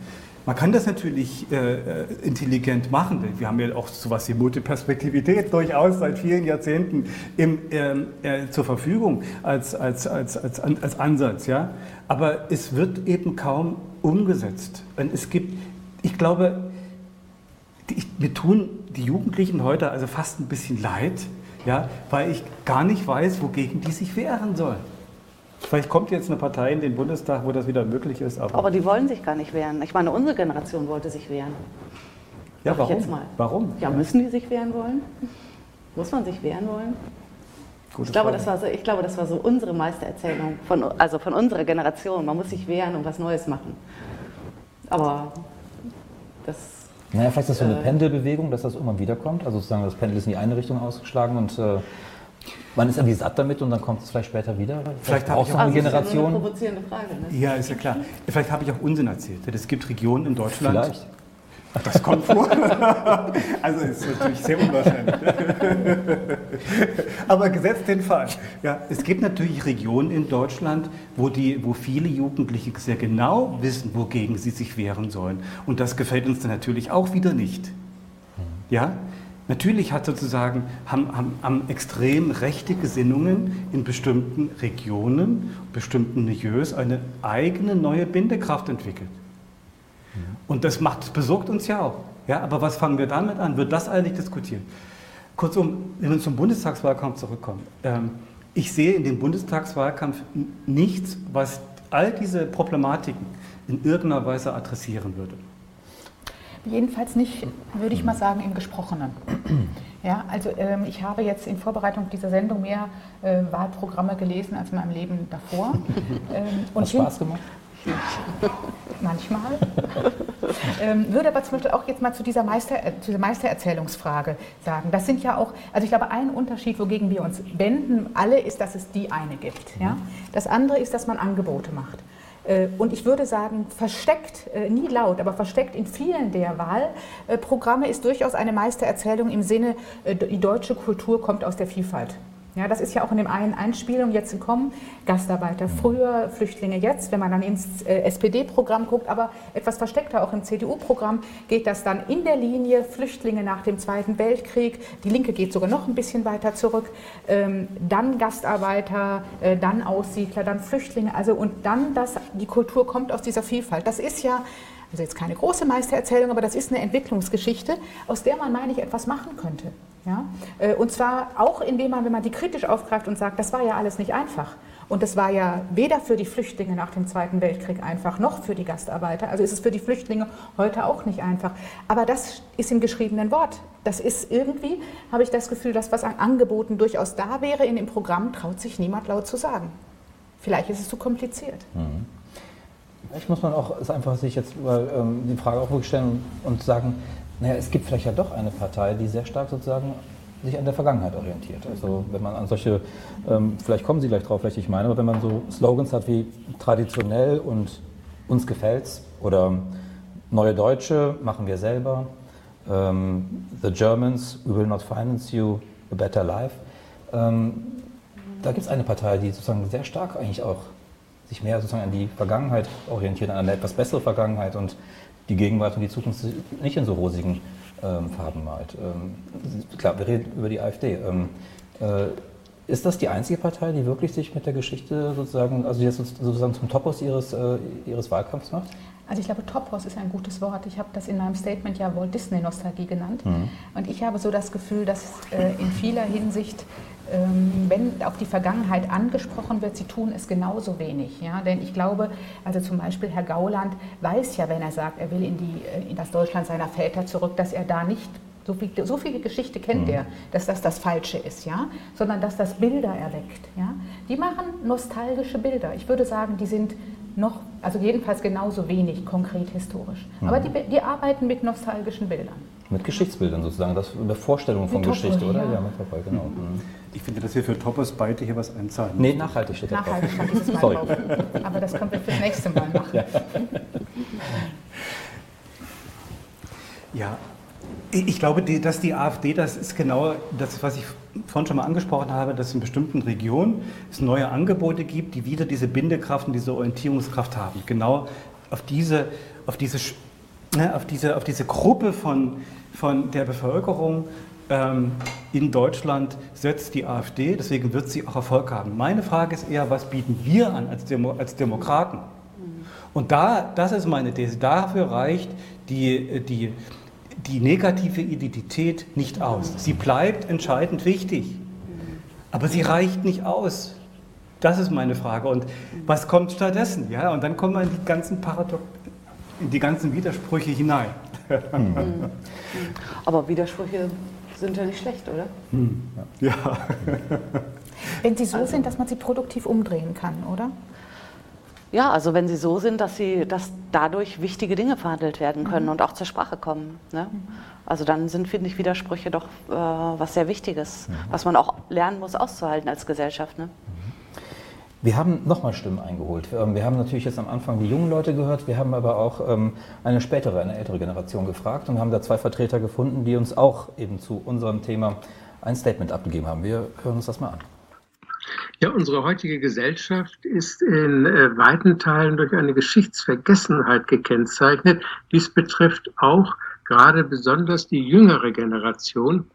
Man kann das natürlich äh, äh, intelligent machen. Wir haben ja auch sowas wie Multiperspektivität [laughs] durchaus seit vielen Jahrzehnten im, ähm, äh, zur Verfügung als, als, als, als, als Ansatz. Ja? Aber es wird eben kaum umgesetzt. Und es gibt, ich glaube, die, mir tun die Jugendlichen heute also fast ein bisschen leid, ja, weil ich gar nicht weiß, wogegen die sich wehren sollen. Vielleicht kommt jetzt eine Partei in den Bundestag, wo das wieder möglich ist. Aber, aber die wollen sich gar nicht wehren. Ich meine, unsere Generation wollte sich wehren. Ja, warum? Warum? Ja, müssen die sich wehren wollen? Muss man sich wehren wollen? ich, glaube, das war so, ich glaube, das war so unsere Meistererzählung, von, also von unserer Generation. Man muss sich wehren und was Neues machen. Aber das. Naja, vielleicht ist das so eine äh, Pendelbewegung, dass das irgendwann wiederkommt. Also sozusagen, das Pendel ist in die eine Richtung ausgeschlagen und äh, man ist irgendwie satt damit und dann kommt es vielleicht später wieder. Vielleicht, vielleicht auch noch eine Generation. Eine provozierende Frage. Ne? Ja, ist ja klar. Vielleicht habe ich auch Unsinn erzählt. Es gibt Regionen in Deutschland. Vielleicht. Das kommt vor. [laughs] also ist natürlich sehr unwahrscheinlich. [laughs] Aber gesetzt den Fall. Ja, es gibt natürlich Regionen in Deutschland, wo, die, wo viele Jugendliche sehr genau wissen, wogegen sie sich wehren sollen. Und das gefällt uns dann natürlich auch wieder nicht. Ja? Natürlich hat sozusagen, haben, haben, haben extrem rechte Gesinnungen in bestimmten Regionen, bestimmten Milieus eine eigene neue Bindekraft entwickelt. Und das macht, das besorgt uns ja auch. Ja, aber was fangen wir damit an? Wird das eigentlich diskutiert? Kurzum, wenn wir zum Bundestagswahlkampf zurückkommen, ähm, ich sehe in dem Bundestagswahlkampf nichts, was all diese Problematiken in irgendeiner Weise adressieren würde. Jedenfalls nicht, würde ich mal sagen, im Gesprochenen. Ja, also ähm, ich habe jetzt in Vorbereitung dieser Sendung mehr äh, Wahlprogramme gelesen als in meinem Leben davor. [laughs] Ähm, und Hat Spaß gemacht? [laughs] Manchmal. ähm, würde aber zum Beispiel auch jetzt mal zu dieser, Meister, äh, zu dieser Meistererzählungsfrage sagen. Das sind ja auch, also ich glaube, ein Unterschied, wogegen wir uns wenden, alle, ist, dass es die eine gibt. Ja? Das andere ist, dass man Angebote macht. Äh, und ich würde sagen, versteckt, äh, nie laut, aber versteckt in vielen der Wahlprogramme ist durchaus eine Meistererzählung im Sinne, äh, die deutsche Kultur kommt aus der Vielfalt. Ja, das ist ja auch in dem einen Einspielung jetzt kommen, Gastarbeiter früher, Flüchtlinge jetzt. Wenn man dann ins äh, SPD-Programm guckt, aber etwas versteckter auch im CDU-Programm, geht das dann in der Linie Flüchtlinge nach dem Zweiten Weltkrieg. Die Linke geht sogar noch ein bisschen weiter zurück. Ähm, dann Gastarbeiter, äh, dann Aussiedler, dann Flüchtlinge. Also und dann das, die Kultur kommt aus dieser Vielfalt. Das ist ja also jetzt keine große Meistererzählung, aber das ist eine Entwicklungsgeschichte, aus der man, meine ich, etwas machen könnte. Ja? Äh, und zwar auch, indem man, wenn man die kritisch aufgreift und sagt, das war ja alles nicht einfach. Und das war ja weder für die Flüchtlinge nach dem Zweiten Weltkrieg einfach, noch für die Gastarbeiter. Also ist es für die Flüchtlinge heute auch nicht einfach. Aber das ist im geschriebenen Wort. Das ist irgendwie, habe ich das Gefühl, dass was an Angeboten durchaus da wäre in dem Programm, traut sich niemand laut zu sagen. Vielleicht ist es zu kompliziert. Mhm. Vielleicht muss man auch es einfach sich jetzt mal, ähm, die Frage auch stellen und sagen, naja, es gibt vielleicht ja doch eine Partei, die sehr stark sozusagen sich an der Vergangenheit orientiert. Also wenn man an solche, ähm, vielleicht kommen Sie gleich drauf, welche ich meine, aber wenn man so Slogans hat wie traditionell und uns gefällt's oder neue Deutsche machen wir selber, ähm, The Germans, we will not finance you a better life. Ähm, da gibt es eine Partei, die sozusagen sehr stark eigentlich auch sich mehr sozusagen an die Vergangenheit orientiert, an eine etwas bessere Vergangenheit und die Gegenwart und die Zukunft nicht in so rosigen ähm, Farben malt. Ähm, klar, wir reden über die AfD. Ähm, äh, ist das die einzige Partei, die wirklich sich mit der Geschichte sozusagen, also jetzt sozusagen zum Topos ihres, äh, ihres Wahlkampfs macht? Also ich glaube, Topos ist ein gutes Wort. Ich habe das in meinem Statement ja Walt Disney Nostalgie genannt. Mhm. Und ich habe so das Gefühl, dass äh, in vieler Hinsicht ähm, wenn auf die Vergangenheit angesprochen wird, sie tun es genauso wenig. Ja? Denn ich glaube, also zum Beispiel Herr Gauland weiß ja, wenn er sagt, er will in, die, äh, in das Deutschland seiner Väter zurück, dass er da nicht so viel, so viel Geschichte kennt mhm. er, dass das das Falsche ist, ja, sondern dass das Bilder erweckt, ja. Die machen nostalgische Bilder. Ich würde sagen, die sind noch, also jedenfalls genauso wenig konkret historisch. Mhm. Aber die, die arbeiten mit nostalgischen Bildern. Mit Geschichtsbildern sozusagen, das eine Vorstellung von mit Geschichte, oder? Ja, mit Topoi, genau. Mhm. Ich finde, dass wir für Topos beide hier was einzahlen. Nee, nachhaltig steht da Nachhaltig steht dieses Mal drauf. Aber das können wir fürs nächste Mal machen. Ja. ja. Ich glaube, dass die AfD, das ist genau das, was ich vorhin schon mal angesprochen habe, dass es in bestimmten Regionen es neue Angebote gibt, die wieder diese Bindekraft und diese Orientierungskraft haben. Genau auf diese, auf diese, ne, auf diese, auf diese Gruppe von, von der Bevölkerung ähm, in Deutschland setzt die AfD, deswegen wird sie auch Erfolg haben. Meine Frage ist eher, was bieten wir an als, Demo als Demokraten? Und da, das ist meine These, dafür reicht die, die, die negative Identität nicht aus. Sie bleibt entscheidend wichtig, aber sie reicht nicht aus. Das ist meine Frage. Und was kommt stattdessen? Ja, und dann kommen wir in die ganzen Paradox in die ganzen Widersprüche hinein. [laughs] Aber Widersprüche sind ja nicht schlecht, oder? Hm. Ja. Wenn sie so also, sind, dass man sie produktiv umdrehen kann, oder? Ja, also wenn sie so sind, dass, sie, dass dadurch wichtige Dinge verhandelt werden können mhm. und auch zur Sprache kommen. Ne? Mhm. Also dann sind, finde ich, Widersprüche doch äh, was sehr Wichtiges, mhm. was man auch lernen muss auszuhalten als Gesellschaft. Ne? Wir haben nochmal Stimmen eingeholt. Ähm, wir haben natürlich jetzt am Anfang die jungen Leute gehört, wir haben aber auch ähm, eine spätere, eine ältere Generation gefragt und haben da zwei Vertreter gefunden, die uns auch eben zu unserem Thema ein Statement abgegeben haben. Wir hören uns das mal an. Ja, unsere heutige Gesellschaft ist in äh, weiten Teilen durch eine Geschichtsvergessenheit gekennzeichnet. Dies betrifft auch gerade besonders die jüngere Generation.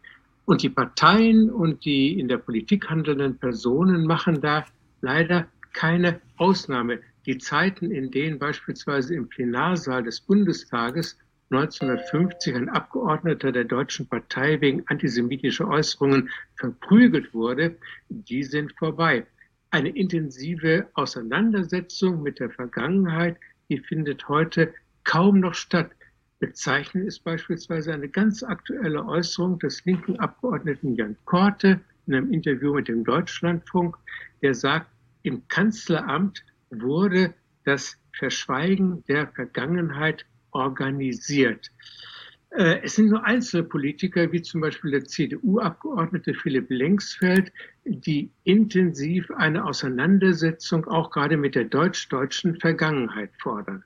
Und die Parteien und die in der Politik handelnden Personen machen da leider keine Ausnahme. Die Zeiten, in denen beispielsweise im Plenarsaal des Bundestages 1950 ein Abgeordneter der Deutschen Partei wegen antisemitischer Äußerungen verprügelt wurde, die sind vorbei. Eine intensive Auseinandersetzung mit der Vergangenheit, die findet heute kaum noch statt. Bezeichnend ist beispielsweise eine ganz aktuelle Äußerung des linken Abgeordneten Jan Korte in einem Interview mit dem Deutschlandfunk, der sagt, im Kanzleramt wurde das Verschweigen der Vergangenheit organisiert. Äh, es sind nur einzelne Politiker, wie zum Beispiel der CDU-Abgeordnete Philipp Lengsfeld, die intensiv eine Auseinandersetzung auch gerade mit der deutsch-deutschen Vergangenheit fordern.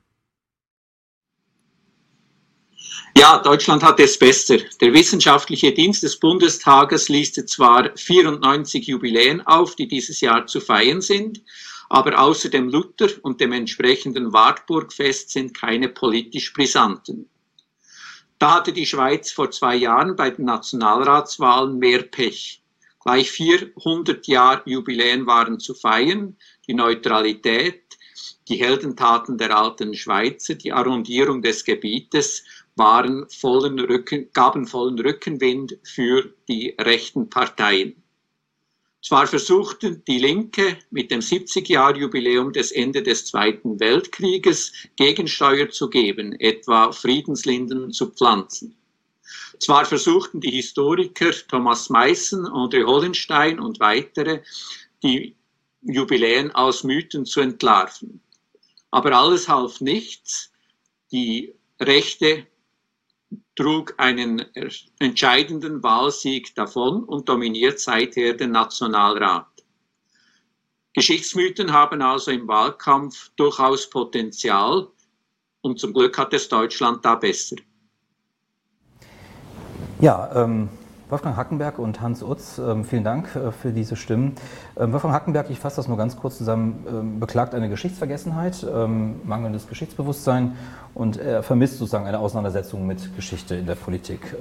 Ja, Deutschland hat es besser. Der wissenschaftliche Dienst des Bundestages listet zwar 94 Jubiläen auf, die dieses Jahr zu feiern sind, aber außer dem Luther und dem entsprechenden Wartburgfest sind keine politisch brisanten. Da hatte die Schweiz vor zwei Jahren bei den Nationalratswahlen mehr Pech. Gleich 400 Jahre Jubiläen waren zu feiern, die Neutralität, die Heldentaten der alten Schweizer, die Arrondierung des Gebietes waren vollen Rücken, gaben vollen Rückenwind für die rechten Parteien. Zwar versuchten die Linke mit dem 70-Jahr-Jubiläum des Ende des Zweiten Weltkrieges Gegensteuer zu geben, etwa Friedenslinden zu pflanzen. Zwar versuchten die Historiker Thomas Meissen, André Hollenstein und weitere, die Jubiläen aus Mythen zu entlarven. Aber alles half nichts. Die Rechte trug einen entscheidenden Wahlsieg davon und dominiert seither den Nationalrat. Geschichtsmythen haben also im Wahlkampf durchaus Potenzial und zum Glück hat es Deutschland da besser. Ja, ähm, Wolfgang Hackenberg und Hans Utz, ähm, vielen Dank äh, für diese Stimmen. Ähm, Wolfgang Hackenberg, ich fasse das nur ganz kurz zusammen, ähm, beklagt eine Geschichtsvergessenheit, mangelndes Geschichtsbewusstsein und er vermisst sozusagen eine Auseinandersetzung mit Geschichte in der Politik.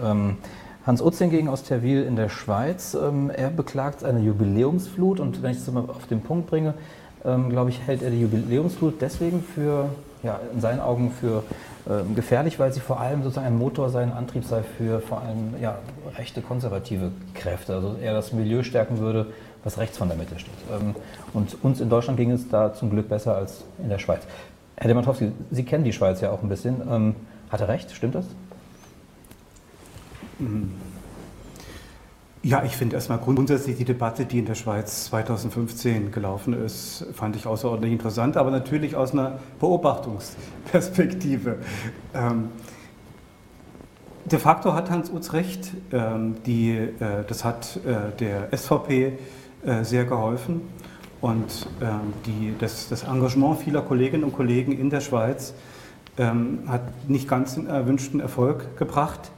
Hans Utz hingegen aus Terwil in der Schweiz, er beklagt eine Jubiläumsflut und wenn ich es mal auf den Punkt bringe, glaube ich, hält er die Jubiläumsflut deswegen für, ja, in seinen Augen für ähm, gefährlich, weil sie vor allem sozusagen ein Motor sein, Antrieb sei für vor allem ja, rechte konservative Kräfte. Also eher das Milieu stärken würde, was rechts von der Mitte steht. Ähm, und uns in Deutschland ging es da zum Glück besser als in der Schweiz. Herr Demantowski, Sie kennen die Schweiz ja auch ein bisschen. Ähm, hat er recht? Stimmt das? Mhm. Ja, ich finde erstmal grundsätzlich die Debatte, die in der Schweiz 2015 gelaufen ist, fand ich außerordentlich interessant, aber natürlich aus einer Beobachtungsperspektive. Ähm, de facto hat Hans Utz recht, ähm, die, äh, das hat äh, der SVP äh, sehr geholfen und ähm, die, das, das, Engagement vieler Kolleginnen und Kollegen in der Schweiz ähm, hat nicht ganz den erwünschten Erfolg gebracht.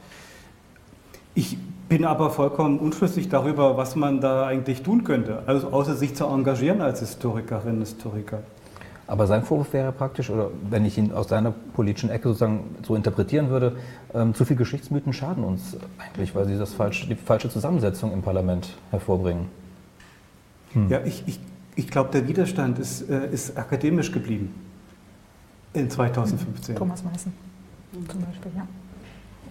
Ich bin aber vollkommen unschlüssig darüber, was man da eigentlich tun könnte, also außer sich zu engagieren als Historikerin, Historiker. Aber sein Vorwurf wäre praktisch, oder wenn ich ihn aus seiner politischen Ecke sozusagen so interpretieren würde, ähm, zu viel Geschichtsmythen schaden uns eigentlich, weil sie das falsche, die falsche Zusammensetzung im Parlament hervorbringen. Hm. Ja, ich, ich, ich glaube, der Widerstand ist, äh, ist akademisch geblieben in 2015. Thomas Meißen zum Beispiel, ja.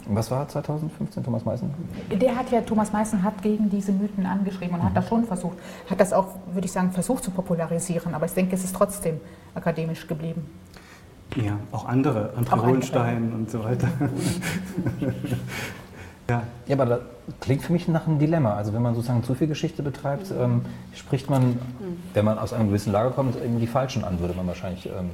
Was war 2015 Thomas Meißen? Der hat ja, Thomas Meißen hat gegen diese Mythen angeschrieben und mhm. hat das schon versucht, hat das auch, würde ich sagen, versucht zu popularisieren, aber ich denke, es ist trotzdem akademisch geblieben. Ja, auch andere, André Hohenstein und so weiter. ja. ja, aber das klingt für mich nach einem Dilemma. Also wenn man sozusagen zu viel Geschichte betreibt, ähm, spricht man, mhm. wenn man aus einem gewissen Lager kommt, eben die Falschen an, würde man wahrscheinlich ähm,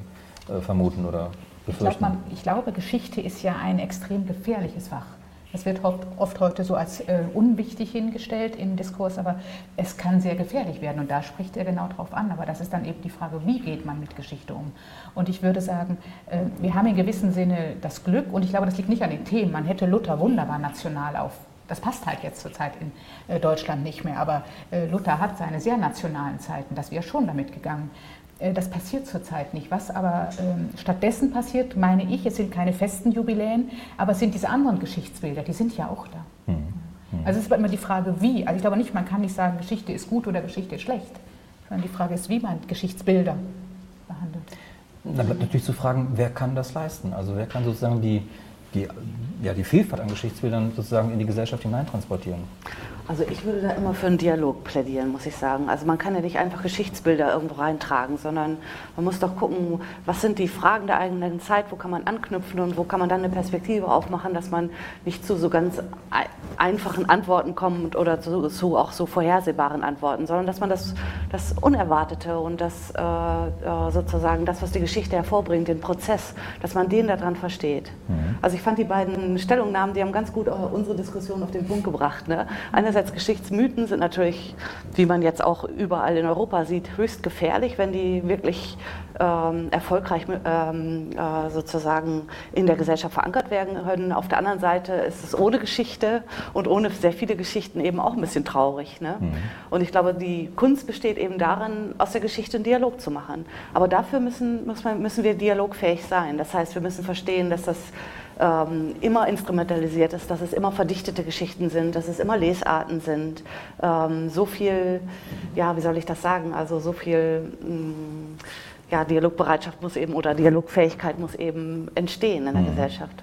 äh, vermuten oder ich, glaub, man, ich glaube, Geschichte ist ja ein extrem gefährliches Fach. Es wird oft heute so als äh, unwichtig hingestellt im Diskurs, aber es kann sehr gefährlich werden und da spricht er genau drauf an. Aber das ist dann eben die Frage, wie geht man mit Geschichte um? Und ich würde sagen, äh, wir haben in gewissem Sinne das Glück und ich glaube, das liegt nicht an den Themen. Man hätte Luther wunderbar national auf das passt halt jetzt zurzeit in äh, Deutschland nicht mehr. Aber äh, Luther hat seine sehr nationalen Zeiten, das wäre schon damit gegangen. Äh, das passiert zurzeit nicht. Was aber ähm, stattdessen passiert, meine ich, es sind keine festen Jubiläen, aber es sind diese anderen Geschichtsbilder, die sind ja auch da. Mhm. Also es ist immer die Frage, wie. Also ich glaube nicht, man kann nicht sagen, Geschichte ist gut oder Geschichte ist schlecht. Sondern die Frage ist, wie man Geschichtsbilder behandelt. Dann bleibt natürlich zu fragen, wer kann das leisten? Also wer kann sozusagen die, die, ja, die Vielfalt an Geschichtsbildern sozusagen in die Gesellschaft hineintransportieren? Also ich würde da immer für einen Dialog plädieren, muss ich sagen. Also man kann ja nicht einfach Geschichtsbilder irgendwo reintragen, sondern man muss doch gucken, was sind die Fragen der eigenen Zeit, wo kann man anknüpfen und wo kann man dann eine Perspektive aufmachen, dass man nicht zu so ganz einfachen Antworten kommt oder zu, zu auch so vorhersehbaren Antworten, sondern dass man das, das Unerwartete und das äh, äh sozusagen das, was die Geschichte hervorbringt, den Prozess, dass man den daran versteht. Mhm. Also ich fand die beiden Stellungnahmen, die haben ganz gut unsere Diskussion auf den Punkt gebracht. Ne? Einerseits einerseits Geschichtsmythen sind natürlich, wie man jetzt auch überall in Europa sieht, höchst gefährlich, wenn die wirklich ähm, erfolgreich ähm, äh, sozusagen in der Gesellschaft verankert werden können. Auf der anderen Seite ist es ohne Geschichte und ohne sehr viele Geschichten eben auch ein bisschen traurig. Ne? Mhm. Und ich glaube, die Kunst besteht eben darin, aus der Geschichte einen Dialog zu machen. Aber dafür müssen, müssen wir dialogfähig sein. Das heißt, wir müssen verstehen, dass das ähm, immer instrumentalisiert ist, dass es immer verdichtete Geschichten sind, dass es immer Lesarten sind. Ähm, so viel, ja, wie soll ich das sagen, also so viel mh, mm, ja, Dialogbereitschaft muss eben oder Dialogfähigkeit muss eben entstehen in der mhm. Gesellschaft.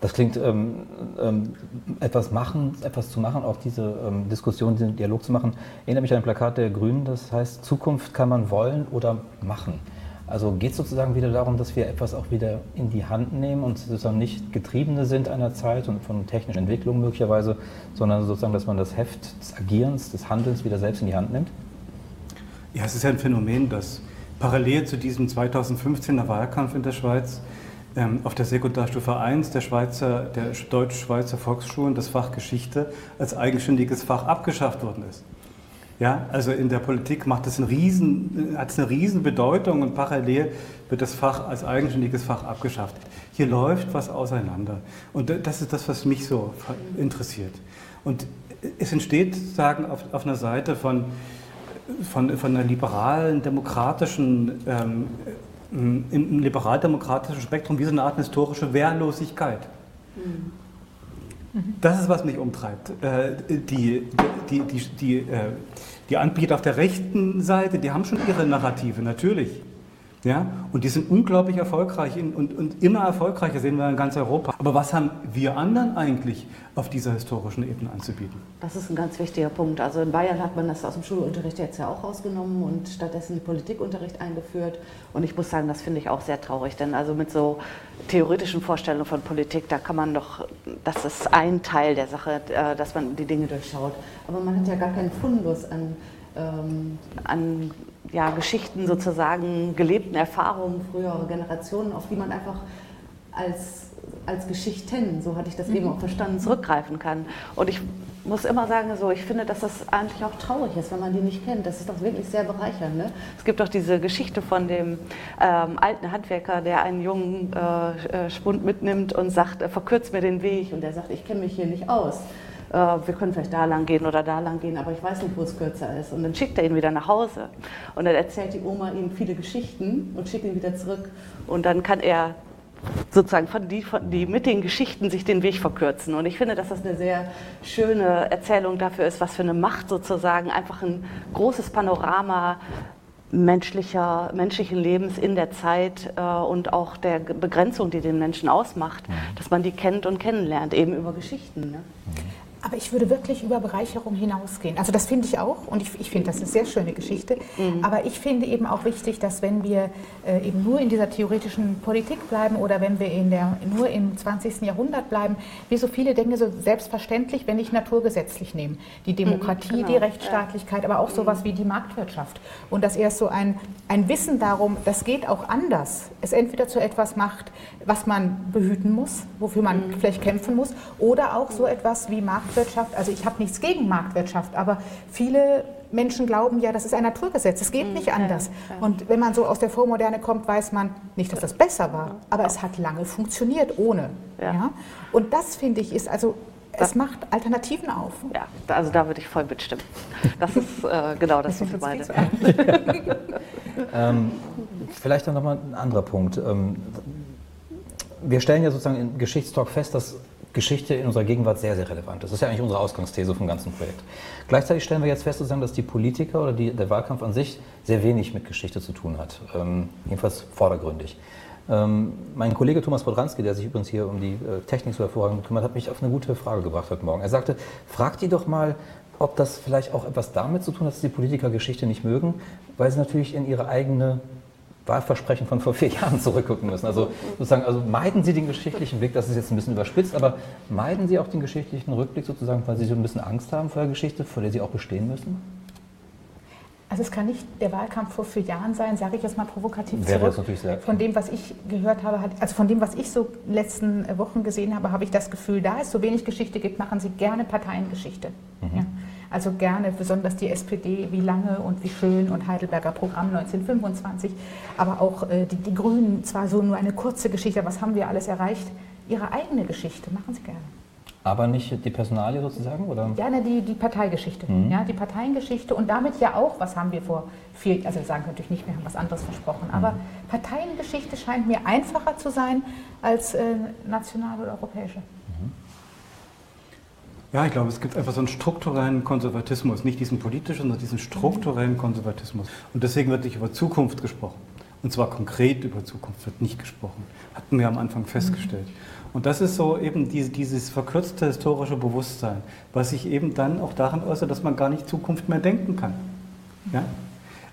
Das klingt ähm, ähm, etwas machen, etwas zu machen, auch diese ähm, Diskussion, diesen Dialog zu machen. Erinnere mich an ein Plakat der Grünen, das heißt, Zukunft kann man wollen oder machen. Also geht es sozusagen wieder darum, dass wir etwas auch wieder in die Hand nehmen und sozusagen nicht Getriebene sind einer Zeit und von technischen Entwicklungen möglicherweise, sondern sozusagen, dass man das Heft des Agierens, des Handelns wieder selbst in die Hand nimmt? Ja, es ist ja ein Phänomen, dass parallel zu diesem 2015er Wahlkampf in der Schweiz ähm, auf der Sekundarstufe 1 der, Schweizer, der Deutsch-Schweizer Volksschulen das Fach Geschichte als eigenständiges Fach abgeschafft worden ist. Ja, also in der Politik macht es einen riesen, hat es eine riesen Bedeutung und parallel wird das Fach als eigenständiges Fach abgeschafft. Hier läuft was auseinander. Und das ist das, was mich so interessiert. Und es entsteht sozusagen auf, auf einer Seite von, von, von einer liberalen, demokratischen, ähm, im liberal-demokratischen Spektrum wie so eine Art historische Wehrlosigkeit. Mhm. Das ist, was mich umtreibt. Äh, die, die, die, die, äh, die Anbieter auf der rechten Seite, die haben schon ihre Narrative, natürlich. Ja? Und die sind unglaublich erfolgreich und, und immer erfolgreicher, sehen wir in ganz Europa. Aber was haben wir anderen eigentlich auf dieser historischen Ebene anzubieten? Das ist ein ganz wichtiger Punkt. Also in Bayern hat man das aus dem Schulunterricht jetzt ja auch rausgenommen und stattdessen Politikunterricht eingeführt. Und ich muss sagen, das finde ich auch sehr traurig, denn also mit so theoretischen Vorstellungen von Politik, da kann man doch, das ist ein Teil der Sache, äh, dass man die Dinge durchschaut. Aber man hat ja gar keinen Fundus an ähm, an ja, Geschichten sozusagen, gelebten Erfahrungen früherer Generationen, auf die man einfach als, als Geschichten, so hatte ich das mhm. eben auch verstanden, zurückgreifen kann. Und ich muss immer sagen, so, ich finde, dass das eigentlich auch traurig ist, wenn man die nicht kennt. Das ist doch wirklich sehr bereichernd. Ne? Es gibt doch diese Geschichte von dem ähm, alten Handwerker, der einen jungen äh, äh Spund mitnimmt und sagt, äh, verkürzt mir den Weg. Und der sagt, ich kenne mich hier nicht aus äh, wir können vielleicht da lang gehen oder da lang gehen, aber ich weiß nicht, wo es kürzer ist. Und dann schickt er ihn wieder nach Hause. Und dann erzählt die Oma ihm viele Geschichten und schickt ihn wieder zurück. Und dann kann er sozusagen von die, von die mit den Geschichten sich den Weg verkürzen. Und ich finde, dass das eine sehr schöne Erzählung dafür ist, was für eine Macht sozusagen einfach ein großes Panorama menschlicher, menschlichen Lebens in der Zeit äh, und auch der Begrenzung, die den Menschen ausmacht, mhm. dass man die kennt und kennenlernt, eben über Geschichten. Ne? Aber ich würde wirklich über Bereicherung hinausgehen. Also das finde ich auch und ich, ich finde das eine sehr schöne Geschichte. Mhm. Aber ich finde eben auch wichtig, dass wenn wir äh, eben nur in dieser theoretischen Politik bleiben oder wenn wir in der, nur im 20. Jahrhundert bleiben, wie so viele Dinge so selbstverständlich, wenn ich naturgesetzlich nehme. Die mhm, Demokratie, mhm, genau. die Rechtsstaatlichkeit, aber auch sowas mhm. wie die Marktwirtschaft. Und dass erst so ein, ein Wissen darum, das geht auch anders, es entweder zu etwas macht, was man behüten muss, wofür man mhm. vielleicht kämpfen muss, oder auch so etwas wie Marktwirtschaft Marktwirtschaft, also ich habe nichts gegen Marktwirtschaft, aber viele Menschen glauben ja, das ist ein Naturgesetz, es geht mhm, nicht anders. Und wenn man so aus der Vormoderne kommt, weiß man nicht, dass das besser war, aber es hat lange funktioniert ohne. Ja. Und das finde ich ist also es macht Alternativen auf. Ja, also da würde ich voll mitstimmen. Das ist äh, genau das, was wir beide. ähm, vielleicht dann nochmal ein anderer Punkt. Ähm, wir stellen ja sozusagen in Geschichtstalk fest, dass Geschichte in unserer Gegenwart sehr, sehr relevant. Das ist ja eigentlich unsere Ausgangsthese vom ganzen Projekt. Gleichzeitig stellen wir jetzt fest, dass die Politiker oder die, der Wahlkampf an sich sehr wenig mit Geschichte zu tun hat. Ähm, jedenfalls vordergründig. Ähm, mein Kollege Thomas Podranski, der sich übrigens hier um die äh, Technik so hervorragend kümmert, hat mich auf eine gute Frage gebracht heute Morgen. Er sagte, fragt die doch mal, ob das vielleicht auch etwas damit zu tun hat, dass die Politiker Geschichte nicht mögen, weil sie natürlich in ihre eigene Wahlversprechen von vor vier [laughs] Jahren zurückgucken müssen. Also sozusagen, also meiden Sie den geschichtlichen Weg, das ist jetzt ein bisschen überspitzt, aber meiden Sie auch den geschichtlichen Rückblick sozusagen, weil Sie so ein bisschen Angst haben vor der Geschichte, vor der Sie auch bestehen müssen? Also es kann nicht der Wahlkampf vor vier Jahren sein, sage ich jetzt mal provokativ Wäre zurück. natürlich sehr von dem, was ich gehört habe, also von dem, was ich so letzten Wochen gesehen habe, habe ich das Gefühl, da es so wenig Geschichte gibt, machen Sie gerne Parteiengeschichte. Mhm. Ja. Also gerne besonders die SPD, wie lange und wie schön und Heidelberger Programm 1925, aber auch äh, die, die Grünen, zwar so nur eine kurze Geschichte, was haben wir alles erreicht? Ihre eigene Geschichte, machen Sie gerne. Aber nicht die Personalie sozusagen? Oder? Ja, ne, die, die Parteigeschichte. Mhm. Ja, die Parteiengeschichte und damit ja auch, was haben wir vor vier, also wir sagen natürlich nicht, wir haben was anderes versprochen, aber mhm. Parteiengeschichte scheint mir einfacher zu sein als äh, nationale oder europäische. Ja, ich glaube, es gibt einfach so einen strukturellen Konservatismus, nicht diesen politischen, sondern diesen strukturellen Konservatismus. Und deswegen wird nicht über Zukunft gesprochen. Und zwar konkret über Zukunft wird nicht gesprochen. Hatten wir am Anfang festgestellt. Und das ist so eben diese, dieses verkürzte historische Bewusstsein, was sich eben dann auch daran äußert, dass man gar nicht Zukunft mehr denken kann. Ja?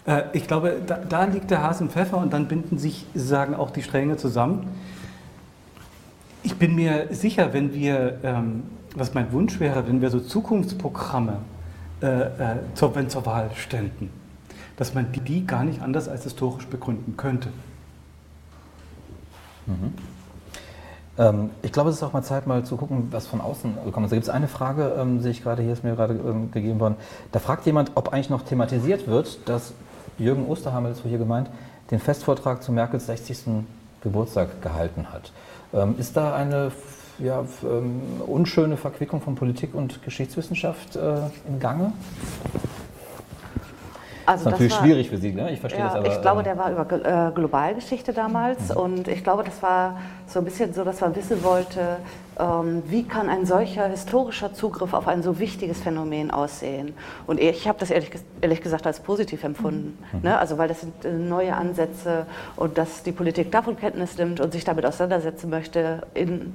Äh, ich glaube, da, da, liegt der Hase im Pfeffer und dann binden sich, sagen auch die Stränge zusammen. Ich bin mir sicher, wenn wir ähm, was mein Wunsch wäre, wenn wir so Zukunftsprogramme äh, äh, zur, wenn zur Wahl ständen, dass man die gar nicht anders als historisch begründen könnte. Mhm. Ähm, ich glaube, es ist auch mal Zeit, mal zu gucken, was von außen kommt. Da gibt es eine Frage, ähm, sehe ich gerade, hier ist mir gerade ähm, gegeben worden. Da fragt jemand, ob eigentlich noch thematisiert wird, dass Jürgen Osterhammer, das war hier gemeint, den Festvortrag zu Merkels 60. Geburtstag gehalten hat. Ähm, ist da eine ja, ähm, unschöne Verquickung von Politik und Geschichtswissenschaft äh, im Gange? Also das ist natürlich war, schwierig für Sie, ne? ich verstehe ja, das aber. Ich glaube, ähm, der war über äh, Globalgeschichte damals mhm. und ich glaube, das war so ein bisschen so, dass man wissen wollte, ähm, wie kann ein solcher historischer Zugriff auf ein so wichtiges Phänomen aussehen. Und ich habe das ehrlich, ehrlich, gesagt als positiv empfunden, mhm. ne? also weil das sind äh, neue Ansätze und dass die Politik davon Kenntnis nimmt und sich damit auseinandersetzen möchte in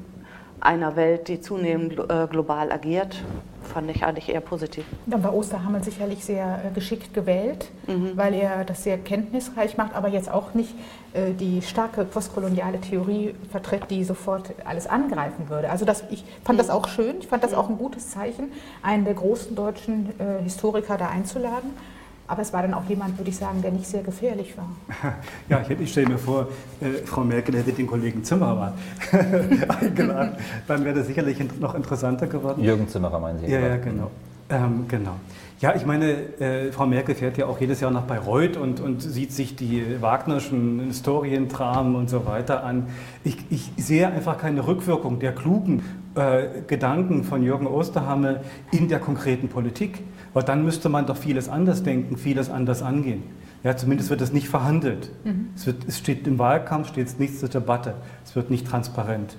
einer Welt, die zunehmend äh, global agiert, fand ich eigentlich eher positiv. Dann war Osterhammel sicherlich sehr äh, geschickt gewählt, mhm. weil er das sehr kenntnisreich macht, aber jetzt auch nicht äh, die starke postkoloniale Theorie vertritt, die sofort alles angreifen würde. Also das, ich fand mhm. das auch schön, ich fand das mhm. auch ein gutes Zeichen, einen der großen deutschen Historiker da einzuladen. Aber es war dann auch jemand, würde ich sagen, der nicht sehr gefährlich war. [laughs] Ja, ich, ich stelle mir vor, äh, Frau Merkel hätte den Kollegen Zimmermann [laughs] eingeladen. Dann wäre das sicherlich noch interessanter geworden. Jürgen Zimmerer meinen Sie? Ja, ja, genau. Ähm, genau. Ja, ich meine, äh, Frau Merkel fährt ja auch jedes Jahr nach Bayreuth und, und sieht sich die Wagnerschen Historientramen und so weiter an. Ich, ich sehe einfach keine Rückwirkung der klugen äh, Gedanken von Jürgen Osterhammel in der konkreten Politik. Weil dann müsste man doch vieles anders denken, vieles anders angehen. Ja, zumindest wird es nicht verhandelt. Mhm. Es, wird, es steht im Wahlkampf steht es nichts zur Debatte. Es wird nicht transparent.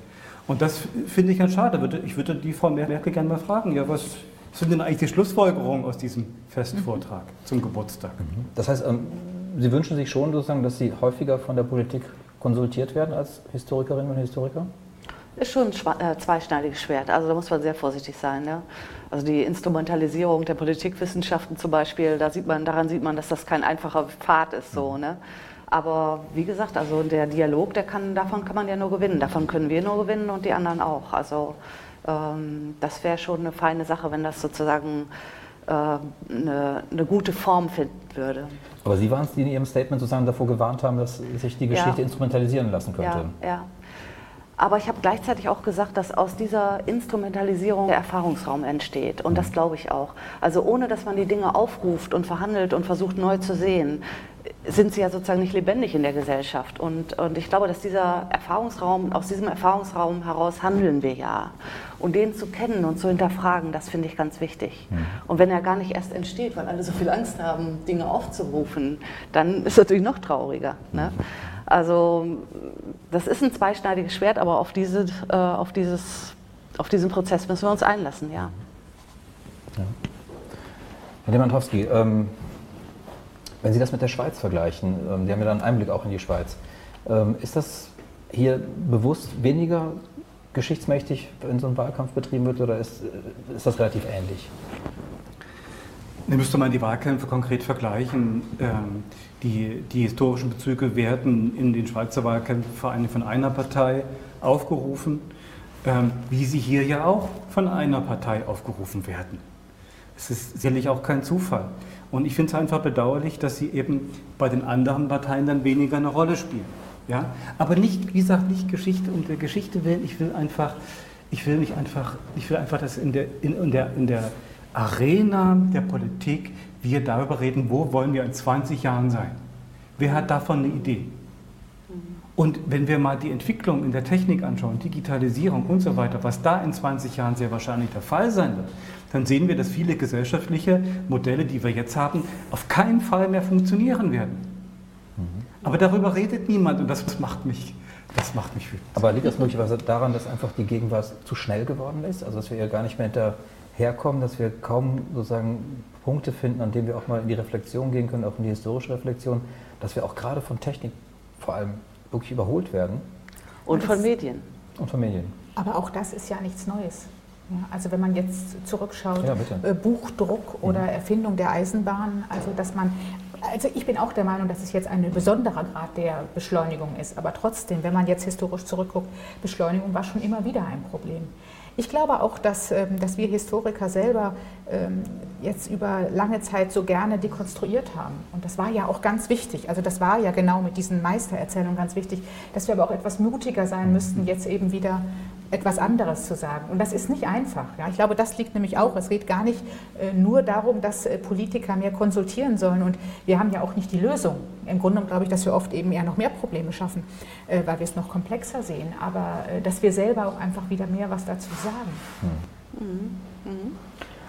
Und das finde ich ganz schade. Ich würde die Frau Merkel gerne mal fragen, ja, was sind denn eigentlich die Schlussfolgerungen aus diesem Festvortrag mhm. zum Geburtstag? Mhm. Das heißt, ähm, Sie wünschen sich schon sozusagen, dass Sie häufiger von der Politik konsultiert werden als Historikerinnen und Historiker? Ist schon ein äh, zweischneidiges Schwert. Also da muss man sehr vorsichtig sein. Ja? Also die Instrumentalisierung der Politikwissenschaften zum Beispiel, da sieht man, daran sieht man, dass das kein einfacher Pfad ist. So, ne? Aber wie gesagt, also der Dialog, der kann, davon kann man ja nur gewinnen. Davon können wir nur gewinnen und die anderen auch. Also ähm, das wäre schon eine feine Sache, wenn das sozusagen äh, eine, eine, gute Form finden würde. Aber Sie waren es, die in Ihrem Statement sozusagen davor gewarnt haben, dass sich die Geschichte ja. instrumentalisieren lassen könnte. Ja, ja. Aber ich habe gleichzeitig auch gesagt, dass aus dieser Instrumentalisierung der Erfahrungsraum entsteht. Und das mhm. glaube ich auch. Also ohne, dass man die Dinge aufruft und verhandelt und versucht neu zu sehen, sind sie ja sozusagen nicht lebendig in der Gesellschaft. Und, und ich glaube, dass dieser Erfahrungsraum, aus diesem Erfahrungsraum heraus handeln wir ja. Und den zu kennen und zu hinterfragen, das finde ich ganz wichtig. Mhm. Und wenn er gar nicht erst entsteht, weil alle so viel Angst haben, Dinge aufzurufen, dann ist es natürlich noch trauriger. Ne? Also das ist ein zweischneidiges Schwert, aber auf, diese, äh, auf, dieses, auf diesen Prozess müssen wir uns einlassen, ja. ja. Herr Demantowski, ähm, wenn Sie das mit der Schweiz vergleichen, ähm, Sie haben ja dann einen Einblick auch in die Schweiz, ähm, ist das hier bewusst weniger geschichtsmächtig, wenn so ein Wahlkampf betrieben wird, oder ist, äh, ist das relativ ähnlich? Da müsste man die Wahlkämpfe konkret vergleichen. Ähm, die, die historischen Bezüge werden in den Schweizer allem von einer Partei aufgerufen, ähm, wie sie hier ja auch von einer Partei aufgerufen werden. Es ist sicherlich auch kein Zufall. Und ich finde es einfach bedauerlich, dass sie eben bei den anderen Parteien dann weniger eine Rolle spielen. Ja? Aber nicht, wie gesagt, nicht Geschichte um der Geschichte willen. Ich will einfach, ich will mich einfach, ich will einfach, dass in der, in, in der, in der Arena der Politik wir darüber reden, wo wollen wir in 20 Jahren sein. Wer hat davon eine Idee? Und wenn wir mal die Entwicklung in der Technik anschauen, Digitalisierung und so weiter, was da in 20 Jahren sehr wahrscheinlich der Fall sein wird, dann sehen wir, dass viele gesellschaftliche Modelle, die wir jetzt haben, auf keinen Fall mehr funktionieren werden. Aber darüber redet niemand und das macht mich, das macht mich wütend. Aber liegt das möglicherweise daran, dass einfach die Gegenwart zu schnell geworden ist? Also dass wir ja gar nicht mehr hinter herkommen, dass wir kaum sozusagen Punkte finden, an denen wir auch mal in die Reflexion gehen können, auch in die historische Reflexion, dass wir auch gerade von Technik vor allem wirklich überholt werden. Und von Medien. Und von Medien. Aber auch das ist ja nichts Neues. Also wenn man jetzt zurückschaut, ja, äh, Buchdruck oder mhm. Erfindung der Eisenbahn, also dass man, also ich bin auch der Meinung, dass es jetzt ein besonderer Grad der Beschleunigung ist. Aber trotzdem, wenn man jetzt historisch zurückguckt, Beschleunigung war schon immer wieder ein Problem. Ich glaube auch, dass, ähm, dass wir Historiker selber ähm, jetzt über lange Zeit so gerne dekonstruiert haben. Und das war ja auch ganz wichtig. Also das war ja genau mit diesen Meistererzählungen ganz wichtig, dass wir aber auch etwas mutiger sein müssten, jetzt eben wieder etwas anderes zu sagen. Und das ist nicht einfach. Ja. Ich glaube, das liegt nämlich auch. Es geht gar nicht äh, nur darum, dass äh, Politiker mehr konsultieren sollen. Und wir haben ja auch nicht die Lösung. Im Grunde genommen glaube ich, dass wir oft eben eher noch mehr Probleme schaffen, äh, weil wir es noch komplexer sehen. Aber äh, dass wir selber auch einfach wieder mehr was dazu sagen. Hm. Mhm. Mhm.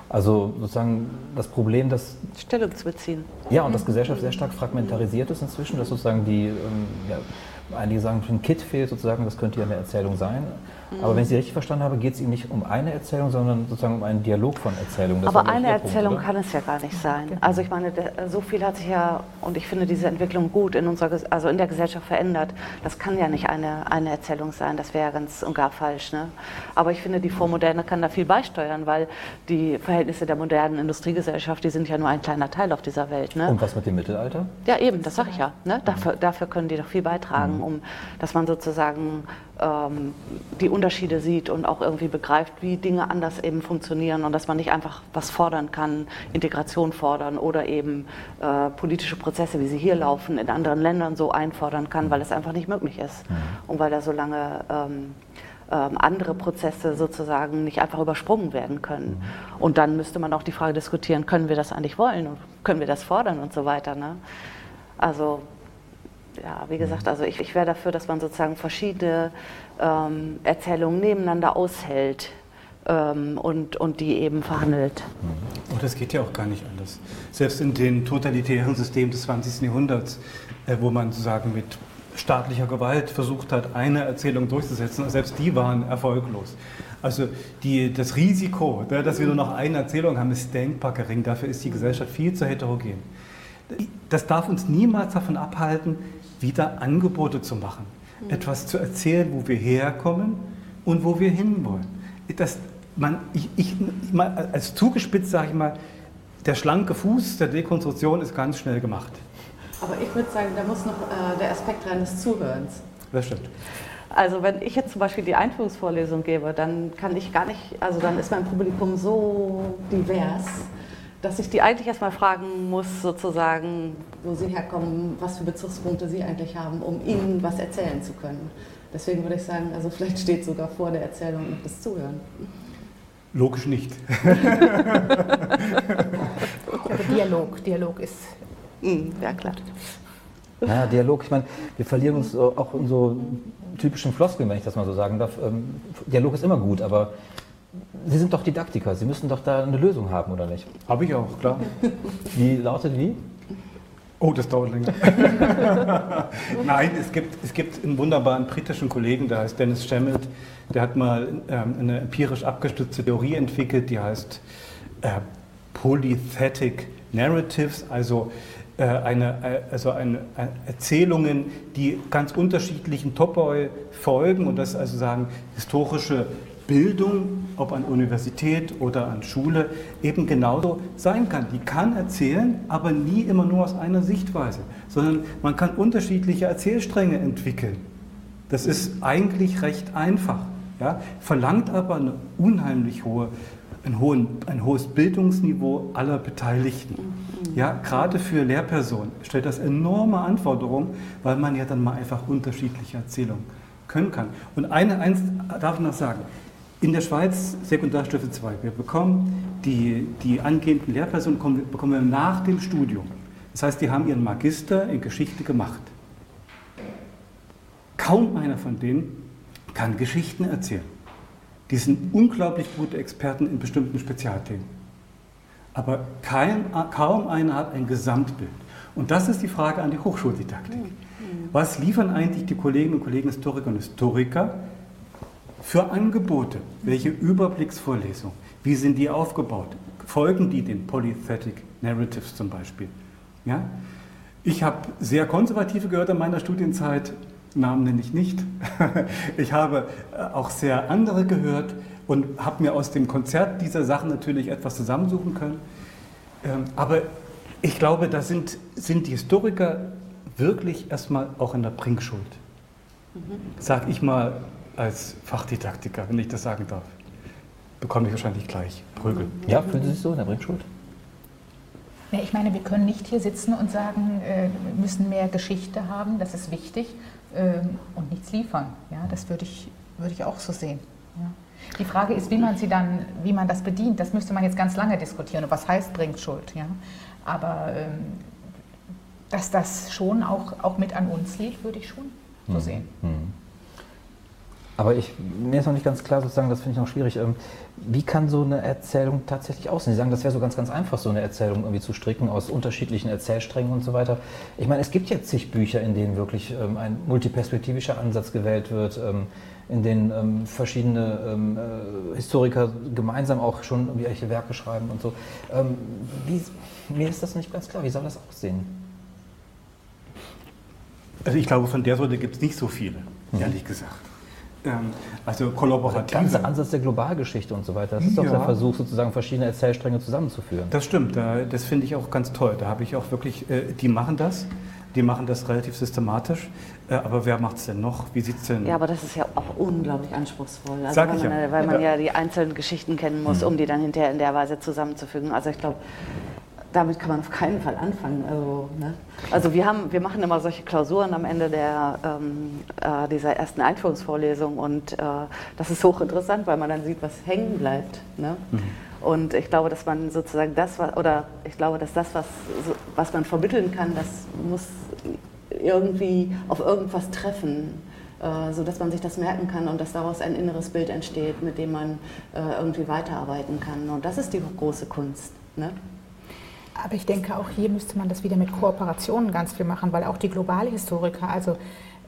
Also sozusagen das Problem, dass Stellung zu beziehen. Ja, und dass Gesellschaft sehr stark fragmentarisiert ist inzwischen, dass sozusagen die, ähm, ja, einige sagen, ein Kit fehlt sozusagen, das könnte ja eine Erzählung sein. Aber wenn ich Sie richtig verstanden habe, geht es Ihnen nicht um eine Erzählung, sondern sozusagen um einen Dialog von Erzählungen. Das Aber eine Erzählung Punkt, kann es ja gar nicht sein. Also ich meine, so viel hat sich ja, und ich finde diese Entwicklung gut in unserer, also in der Gesellschaft verändert. Das kann ja nicht eine, eine Erzählung sein, das wäre ganz und gar falsch. Ne? Aber ich finde, die Vormoderne kann da viel beisteuern, weil die Verhältnisse der modernen Industriegesellschaft, die sind ja nur ein kleiner Teil auf dieser Welt. Ne? Und was mit dem Mittelalter? Ja, eben, das sage ich ja. Ne? Dafür, dafür können die doch viel beitragen, mhm. Um, dass man sozusagen ähm, die Unterschiede sieht und auch irgendwie begreift, wie Dinge anders eben funktionieren und dass man nicht einfach was fordern kann, Integration fordern oder eben äh, politische Prozesse, wie sie hier laufen, in anderen Ländern so einfordern kann, weil es einfach nicht möglich ist mhm. und weil da so lange ähm, ähm, andere Prozesse sozusagen nicht einfach übersprungen werden können. Mhm. Und dann müsste man auch die Frage diskutieren, können wir das eigentlich wollen und können wir das fordern und so weiter. Ne? Also ja, wie gesagt, also ich, ich wäre dafür, dass man sozusagen verschiedene ähm, Erzählungen nebeneinander aushält ähm, und, und die eben verhandelt. Oh, das geht ja auch gar nicht anders. Selbst in den totalitären Systemen des 20. Jahrhunderts, äh, wo man sozusagen mit staatlicher Gewalt versucht hat, eine Erzählung durchzusetzen, selbst die waren erfolglos. Also die, das Risiko, ne, dass wir nur noch eine Erzählung haben, ist denkbar gering. Dafür ist die Gesellschaft viel zu heterogen. Das darf uns niemals davon abhalten, wieder Angebote zu machen, mhm. etwas zu erzählen, wo wir herkommen und wo wir hinwollen. Das, man, ich, ich, mal, als zugespitzt sage ich mal, der schlanke Fuß der Dekonstruktion ist ganz schnell gemacht. Aber ich würde sagen, da muss noch äh, der Aspekt rein des Zuhörens. Das stimmt. Also wenn ich jetzt zum Beispiel die Einführungsvorlesung gebe, dann kann ich gar nicht, also dann ist mein Publikum so divers dass ich die eigentlich erstmal fragen muss, sozusagen, wo sie herkommen, was für Bezugspunkte sie eigentlich haben, um ihnen was erzählen zu können. Deswegen würde ich sagen, also vielleicht steht sogar vor der Erzählung noch das Zuhören. Logisch nicht. Dialog, Dialog ist. Mm, ja, klar. Naja, Dialog, ich meine, wir verlieren uns auch in so typischen Floskeln, wenn ich das mal so sagen darf. Ähm, Dialog ist immer gut, aber Sie sind doch Didaktiker, Sie müssen doch da eine Lösung haben, oder nicht? Habe ich auch, klar. Wie lautet wie? Oh, das dauert länger. [laughs] Nein, es gibt, es gibt einen wunderbaren britischen Kollegen, der heißt Dennis Schemmelt, der hat mal ähm, eine empirisch abgestützte Theorie entwickelt, die heißt äh, Polythetic Narratives, also äh, eine, äh, also eine, eine Erzählungen, die ganz unterschiedlichen Topoi folgen und das also sagen historische Bildung, ob an Universität oder an Schule, eben genauso sein kann. Die kann erzählen, aber nie immer nur aus einer Sichtweise, sondern man kann unterschiedliche Erzählstränge entwickeln. Das ist eigentlich recht einfach, ja, verlangt aber eine unheimlich hohe, ein, hohen, ein hohes Bildungsniveau aller Beteiligten. Ja, gerade für Lehrpersonen stellt das enorme Anforderungen, weil man ja dann mal einfach unterschiedliche Erzählungen können kann. Und eine, eins darf ich noch sagen, in der Schweiz Sekundarstufe 2. Wir bekommen die, die angehenden Lehrpersonen bekommen wir nach dem Studium. Das heißt, die haben ihren Magister in Geschichte gemacht. Kaum einer von denen kann Geschichten erzählen. Die sind unglaublich gute Experten in bestimmten Spezialthemen. Aber kein, kaum einer hat ein Gesamtbild. Und das ist die Frage an die Hochschuldidaktik. Mhm. Was liefern eigentlich die Kolleginnen und Kollegen Historiker und Historiker für Angebote? Welche Überblicksvorlesungen? Wie sind die aufgebaut? Folgen die den Polythetic Narratives zum Beispiel? Ja? Ich habe sehr konservative gehört in meiner Studienzeit, Namen nenne ich nicht. [laughs] Ich habe äh, auch sehr andere gehört und habe mir aus dem Konzert dieser Sachen natürlich etwas zusammensuchen können. Ähm, aber ich glaube, da sind, sind die Historiker wirklich erstmal auch in der Bringschuld. Mhm. Sag ich mal als Fachdidaktiker, wenn ich das sagen darf. bekomme ich wahrscheinlich gleich Prügel. Ja, fühlen Sie sich so in der Bringschuld? Ja, ich meine, wir können nicht hier sitzen und sagen, äh, wir müssen mehr Geschichte haben, das ist wichtig, ähm, und nichts liefern. Ja, das würde ich, würde ich auch so sehen. Ja. Die Frage ist, wie man sie dann, wie man das bedient. Das müsste man jetzt ganz lange diskutieren. Und was heißt Bringschuld? Ja? Aber ähm, dass das schon auch, auch mit an uns liegt, würde ich schon so hm. sehen. Hm. Aber ich, mir ist noch nicht ganz klar, sozusagen, das finde ich noch schwierig. Ähm, wie kann so eine Erzählung tatsächlich aussehen? Sie sagen, das wäre so ganz, ganz einfach, so eine Erzählung irgendwie zu stricken aus unterschiedlichen Erzählsträngen und so weiter. Ich meine, es gibt ja zig Bücher, in denen wirklich ähm, ein multiperspektivischer Ansatz gewählt wird, ähm, in denen ähm, verschiedene ähm, äh, Historiker gemeinsam auch schon irgendwelche Werke schreiben und so. Ähm, wie, mir ist das nicht ganz klar. Wie soll das aussehen? Also ich glaube, von der Sorte gibt es nicht so viele, mhm. ehrlich gesagt. Ähm, also kollaborativ. Der ganze Ansatz der Globalgeschichte und so weiter. Das ist ja. doch der Versuch, sozusagen verschiedene Erzählstränge zusammenzuführen. Das stimmt, das finde ich auch ganz toll. Da habe ich auch wirklich, äh, die machen das. Die machen das relativ systematisch. Äh, aber wer macht es denn noch? Wie sieht es denn? Ja, aber das ist ja auch unglaublich anspruchsvoll. Also Sag weil ich man, ja. weil man ja. ja die einzelnen Geschichten kennen muss, mhm. um die dann hinterher in der Weise zusammenzufügen. Also ich glaube, damit kann man auf keinen Fall anfangen. Also, ne? also wir, haben, wir machen immer solche Klausuren am Ende der, ähm, äh, dieser ersten Einführungsvorlesung und äh, das ist hochinteressant, weil man dann sieht, was hängen bleibt. Ne? Mhm. Und ich glaube, dass man sozusagen das, oder ich glaube, dass das, was, was man vermitteln kann, das muss irgendwie auf irgendwas treffen, äh, sodass man sich das merken kann und dass daraus ein inneres Bild entsteht, mit dem man äh, irgendwie weiterarbeiten kann. Und das ist die große Kunst. Ne? Aber ich denke, auch hier müsste man das wieder mit Kooperationen ganz viel machen, weil auch die globale Historiker, also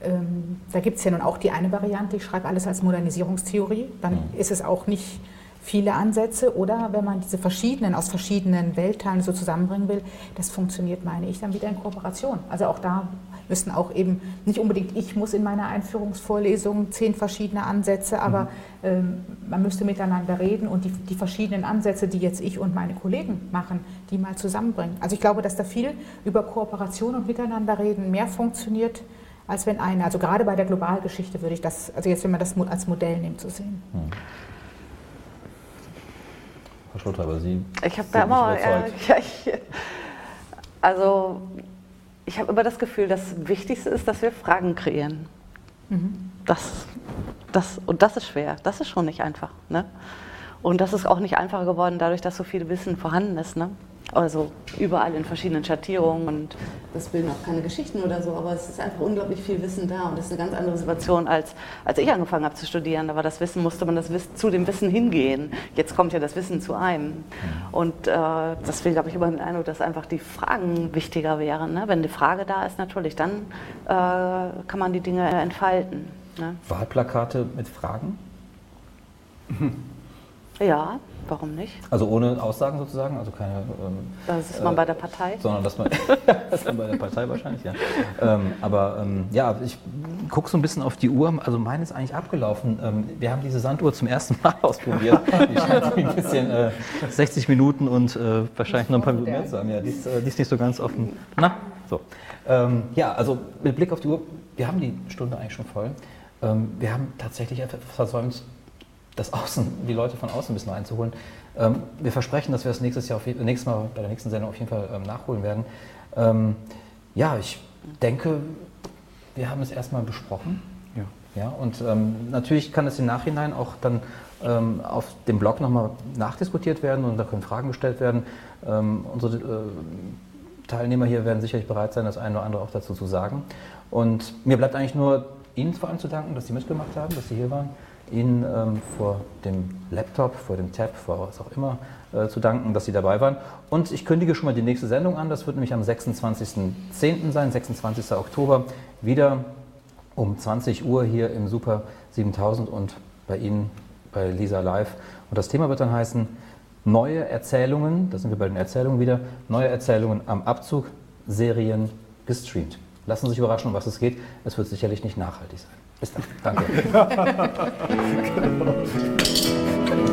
ähm, da gibt es ja nun auch die eine Variante, ich schreibe alles als Modernisierungstheorie, dann mhm. ist es auch nicht viele Ansätze oder wenn man diese verschiedenen, aus verschiedenen Weltteilen so zusammenbringen will, das funktioniert, meine ich, dann wieder in Kooperation. Also auch da müssen auch eben, nicht unbedingt ich muss in meiner Einführungsvorlesung zehn verschiedene Ansätze, aber mhm. ähm, man müsste miteinander reden und die, die verschiedenen Ansätze, die jetzt ich und meine Kollegen machen, die mal zusammenbringen. Also ich glaube, dass da viel über Kooperation und Miteinander reden mehr funktioniert, als wenn einer, also gerade bei der Globalgeschichte würde ich das, also jetzt wenn man das als Modell nimmt, zu sehen. Mhm. Frau Schlotter, aber Sie. Ich habe da immer. Ja, ich, also, ich habe immer das Gefühl, das Wichtigste ist, dass wir Fragen kreieren. Mhm. Das, das, und das ist schwer. Das ist schon nicht einfach. Ne? Und das ist auch nicht einfacher geworden, dadurch, dass so viel Wissen vorhanden ist. Ne? Also überall in verschiedenen Schattierungen und das bilden auch keine Geschichten oder so, aber es ist einfach unglaublich viel Wissen da und das ist eine ganz andere Situation als als ich angefangen habe zu studieren. Da war das Wissen, musste man das Wissen, zu dem Wissen hingehen. Jetzt kommt ja das Wissen zu einem. Und äh, deswegen habe ich immer den Eindruck, dass einfach die Fragen wichtiger wären. Ne? Wenn eine Frage da ist, natürlich, dann äh, kann man die Dinge entfalten. Ne? Wahlplakate mit Fragen? Ja, Warum nicht? Also ohne Aussagen sozusagen, also keine. Ähm, das ist man äh, bei der Partei. Sondern dass man, [laughs] das ist man bei der Partei wahrscheinlich, ja. Ähm, aber ähm, ja, ich gucke so ein bisschen auf die Uhr. Also meine ist eigentlich abgelaufen. Ähm, wir haben diese Sanduhr zum ersten Mal [laughs] ausprobiert. Die scheint ein bisschen äh, 60 Minuten und äh, wahrscheinlich noch ein paar Minuten mehr zu haben. Ja, die ist, äh, die ist nicht so ganz offen. Na, so. Ähm, ja, also mit Blick auf die Uhr, wir haben die Stunde eigentlich schon voll. Ähm, wir haben tatsächlich etwas versäumt, das Außen, die Leute von außen ein bisschen reinzuholen. Ähm, wir versprechen, dass wir das nächstes, Jahr auf, nächstes Mal bei der nächsten Sendung auf jeden Fall ähm, nachholen werden. Ähm, ja, ich denke, wir haben es erstmal besprochen. Ja. Ja, und ähm, natürlich kann es im Nachhinein auch dann ähm, auf dem Blog nochmal nachdiskutiert werden und da können Fragen gestellt werden. Ähm, unsere äh, Teilnehmer hier werden sicherlich bereit sein, das eine oder andere auch dazu zu sagen. Und mir bleibt eigentlich nur Ihnen vor allem zu danken, dass Sie mitgemacht haben, dass Sie hier waren. Ihnen ähm, vor dem Laptop, vor dem Tab, vor was auch immer äh, zu danken, dass Sie dabei waren. Und ich kündige schon mal die nächste Sendung an. Das wird nämlich am 26.10. sein, 26. Oktober, wieder um 20 Uhr hier im Super 7000 und bei Ihnen bei Lisa Live. Und das Thema wird dann heißen Neue Erzählungen, da sind wir bei den Erzählungen wieder, neue Erzählungen am Abzug, Serien gestreamt. Lassen Sie sich überraschen, um was es geht. Es wird sicherlich nicht nachhaltig sein. でした。[laughs]